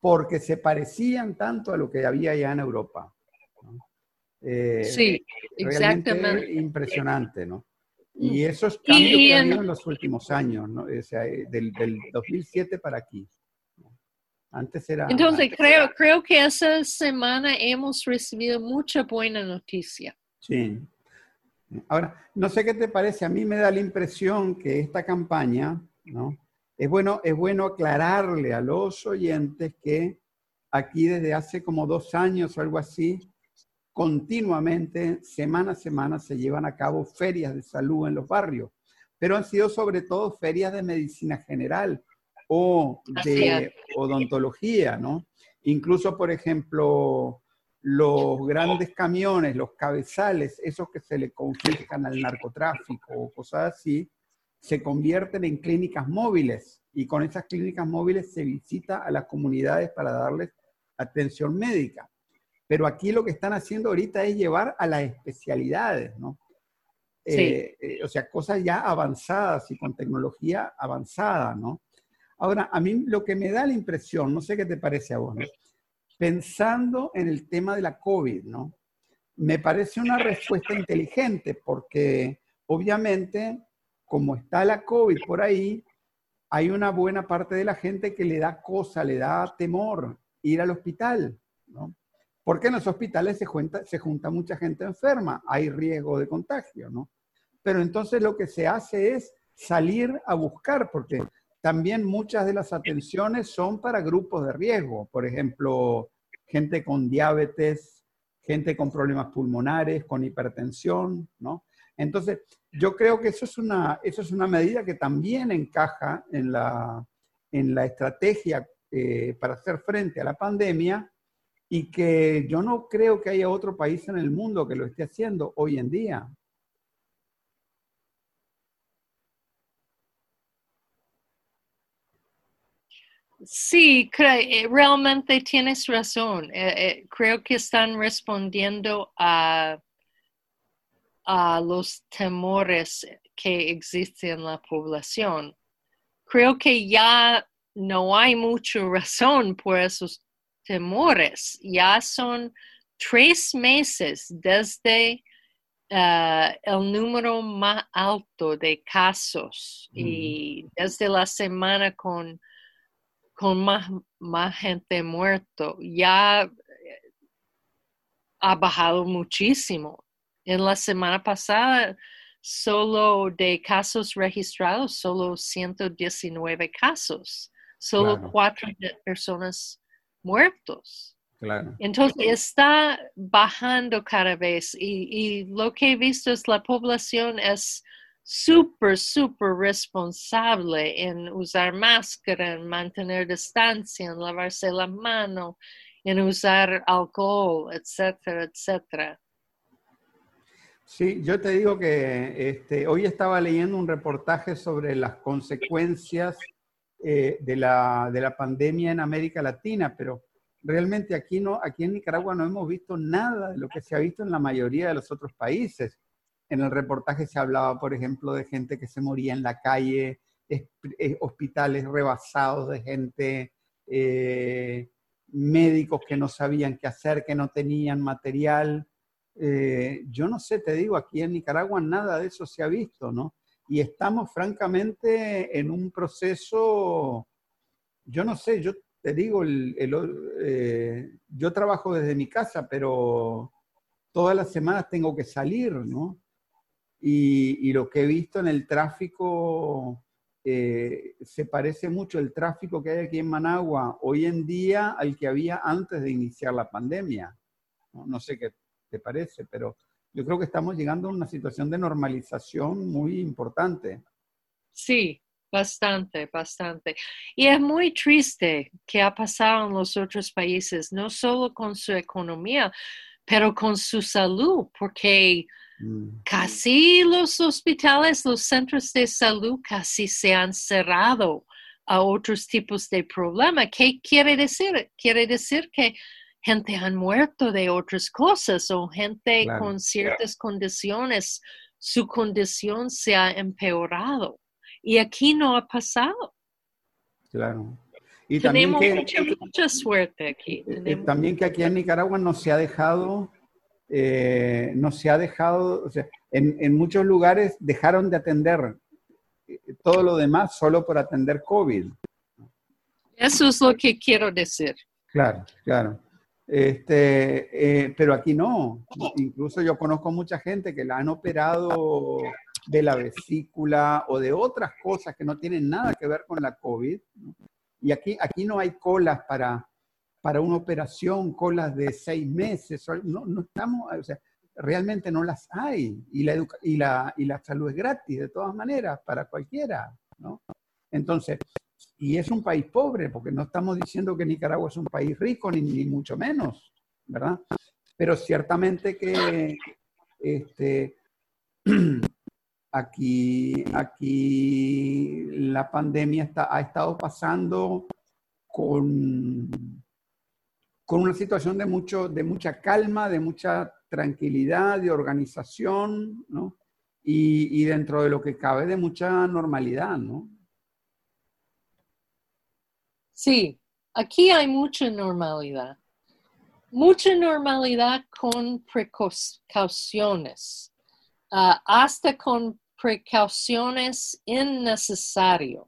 porque se parecían tanto a lo que había allá en Europa. ¿no? Eh, sí, exactamente. impresionante, ¿no? Y esos Y- cambios y que ha en- habido en los últimos años, ¿no? O sea, eh, del, del 2007 para aquí. Antes era... Entonces, antes creo, era- creo que esa semana hemos recibido mucha buena noticia. Sí. Ahora, no sé qué te parece, a mí me da la impresión que esta campaña, ¿no? Es bueno, es bueno aclararle a los oyentes que aquí desde hace como dos años o algo así, continuamente, semana a semana, se llevan a cabo ferias de salud en los barrios, pero han sido sobre todo ferias de medicina general o de odontología, ¿no? Incluso, por ejemplo, los grandes camiones, los cabezales, esos que se le confiscan al narcotráfico o cosas así, se convierten en clínicas móviles y con esas clínicas móviles se visita a las comunidades para darles atención médica. Pero aquí lo que están haciendo ahorita es llevar a las especialidades, ¿no? Sí. Eh, eh, o sea, cosas ya avanzadas y con tecnología avanzada, ¿no? Ahora, a mí lo que me da la impresión, no sé qué te parece a vos, ¿no? pensando en el tema de la COVID, ¿no? Me parece una respuesta inteligente porque obviamente, como está la COVID por ahí, hay una buena parte de la gente que le da cosa, le da temor ir al hospital, ¿no? Porque en los hospitales se junta, mucha gente enferma, hay riesgo de contagio, ¿no? Pero entonces lo que se hace es salir a buscar, porque también muchas de las atenciones son para grupos de riesgo, por ejemplo, gente con diabetes, gente con problemas pulmonares, con hipertensión, ¿no? Entonces, yo creo que eso es una, eso es una medida que también encaja en la, en la estrategia eh, para hacer frente a la pandemia y que yo no creo que haya otro país en el mundo que lo esté haciendo hoy en día. Sí, eh, realmente tienes razón. Eh, creo que están respondiendo a, a los temores que existen en la población. creo que ya no hay mucha <laughs> razón por esos temores. Ya son tres meses desde eh, el número más alto de casos y desde la semana con, con más, más gente muerto, ya eh, ha bajado muchísimo. En la semana pasada, solo de casos registrados, solo 119 casos, solo cuatro personas muertos. Entonces está bajando cada vez y, lo que he visto es la población es súper, súper responsable en usar máscara, en mantener distancia, en lavarse la mano, en usar alcohol, etcétera, etcétera. Sí, yo te digo que este, hoy estaba leyendo un reportaje sobre las consecuencias eh, de, la, de la pandemia en América Latina, pero realmente aquí, no, aquí en Nicaragua no hemos visto nada de lo que se ha visto en la mayoría de los otros países. En el reportaje se hablaba, por ejemplo, de gente que se moría en la calle, hospitales rebasados de gente, eh, médicos que no sabían qué hacer, que no tenían material. Eh, yo no sé, te digo, aquí en Nicaragua nada de eso se ha visto, ¿no? Y estamos francamente en un proceso, yo no sé, yo te digo, eh, yo trabajo desde mi casa, pero todas las semanas tengo que salir, ¿no? Y, lo que he visto en el tráfico eh, se parece mucho el tráfico que hay aquí en Managua hoy en día al que había antes de iniciar la pandemia. No sé qué te parece, pero yo creo que estamos llegando a una situación de normalización muy importante. Sí, Bastante, bastante. Y es muy triste que ha pasado en los otros países, no solo con su economía, pero con su salud, porque mm. casi los hospitales, los centros de salud casi se han cerrado a otros tipos de problemas. ¿Qué quiere decir? Quiere decir que gente han muerto de otras cosas o gente con ciertas condiciones, su condición se ha empeorado. Y aquí no ha pasado. Claro. Y Tenemos también que, mucha, suerte aquí. Eh, eh, también que aquí en Nicaragua no se ha dejado, eh, no se ha dejado, o sea, en, en, muchos lugares dejaron de atender todo lo demás solo por atender COVID. Eso es lo que quiero decir. Claro, claro. Este, pero aquí no. Incluso yo conozco mucha gente que la han operado de la vesícula o de otras cosas que no tienen nada que ver con la COVID. Y aquí, aquí no hay colas para, para una operación, colas de seis meses, no, no estamos, o sea, realmente no las hay. Y la, y, la, y la salud es gratis de todas maneras para cualquiera, ¿no? Entonces, y es un país pobre, porque no estamos diciendo que Nicaragua es un país rico, ni, ni mucho menos, ¿verdad? Pero ciertamente que este, <clears throat> Aquí, aquí la pandemia está, ha estado pasando con, con una situación de, mucho, de mucha calma, de mucha tranquilidad, de organización, ¿no? Y, y, dentro de lo que cabe de mucha normalidad, ¿no? Sí, aquí hay mucha normalidad. Mucha normalidad con precauciones. Ah, hasta con precauciones innecesarias.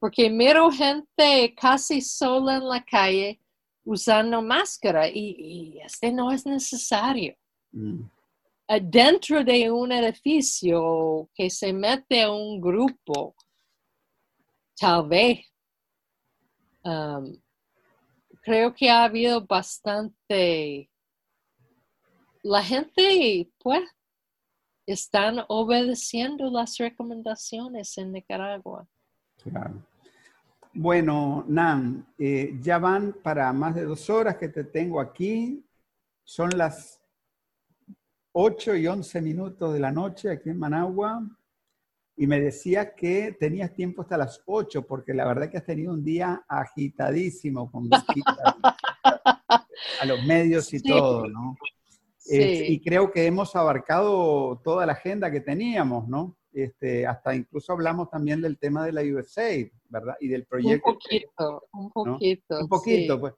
Porque miro gente casi sola en la calle usando máscara y, este no es necesario. Mm. Ah, dentro de un edificio que se mete un grupo, tal vez, creo que ha habido bastante... La gente, pues, están obedeciendo las recomendaciones en Nicaragua. Claro. Bueno, Nan, eh, ya van para más de dos horas que te tengo aquí. Son las 8 y 11 minutos de la noche aquí en Managua. Y me decías que tenías tiempo hasta las 8, porque la verdad que has tenido un día agitadísimo con visitas <laughs> a los medios y todo, ¿no? y creo que hemos abarcado toda la agenda que teníamos, ¿no? este, hasta incluso hablamos también del tema de la USA, ¿verdad? Y del proyecto. Un poquito, un poquito. Un poquito, pues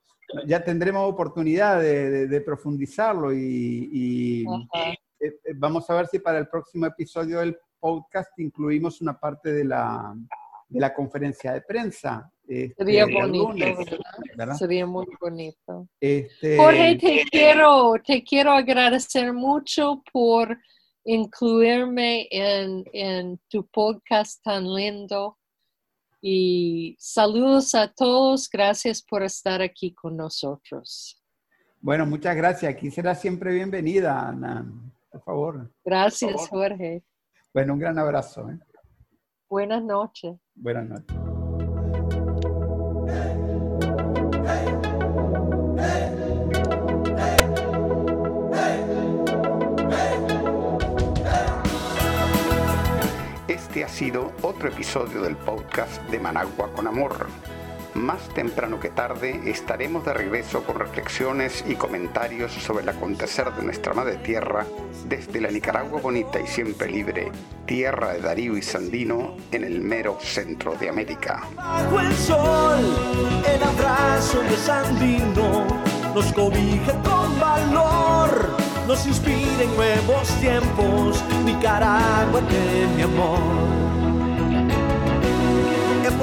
ya tendremos oportunidad de, profundizarlo y, eh, eh, vamos a ver si para el próximo episodio del podcast incluimos una parte de la, de la conferencia de prensa. Este, Sería bonito, ¿verdad? Sería muy bonito. Este, Jorge, te quiero, te quiero agradecer mucho por incluirme en, en tu podcast tan lindo. Y saludos a todos. Gracias por estar aquí con nosotros. Bueno, muchas gracias. Aquí será siempre bienvenida, Ana. Por favor. Gracias, Jorge. Bueno, un gran abrazo. ¿eh? Buenas noches. Buenas noches. Este ha sido otro episodio del podcast de Managua con Amor. Más temprano que tarde estaremos de regreso con reflexiones y comentarios sobre el acontecer de nuestra madre tierra desde la Nicaragua bonita y siempre libre, tierra de Darío y Sandino en el mero centro de América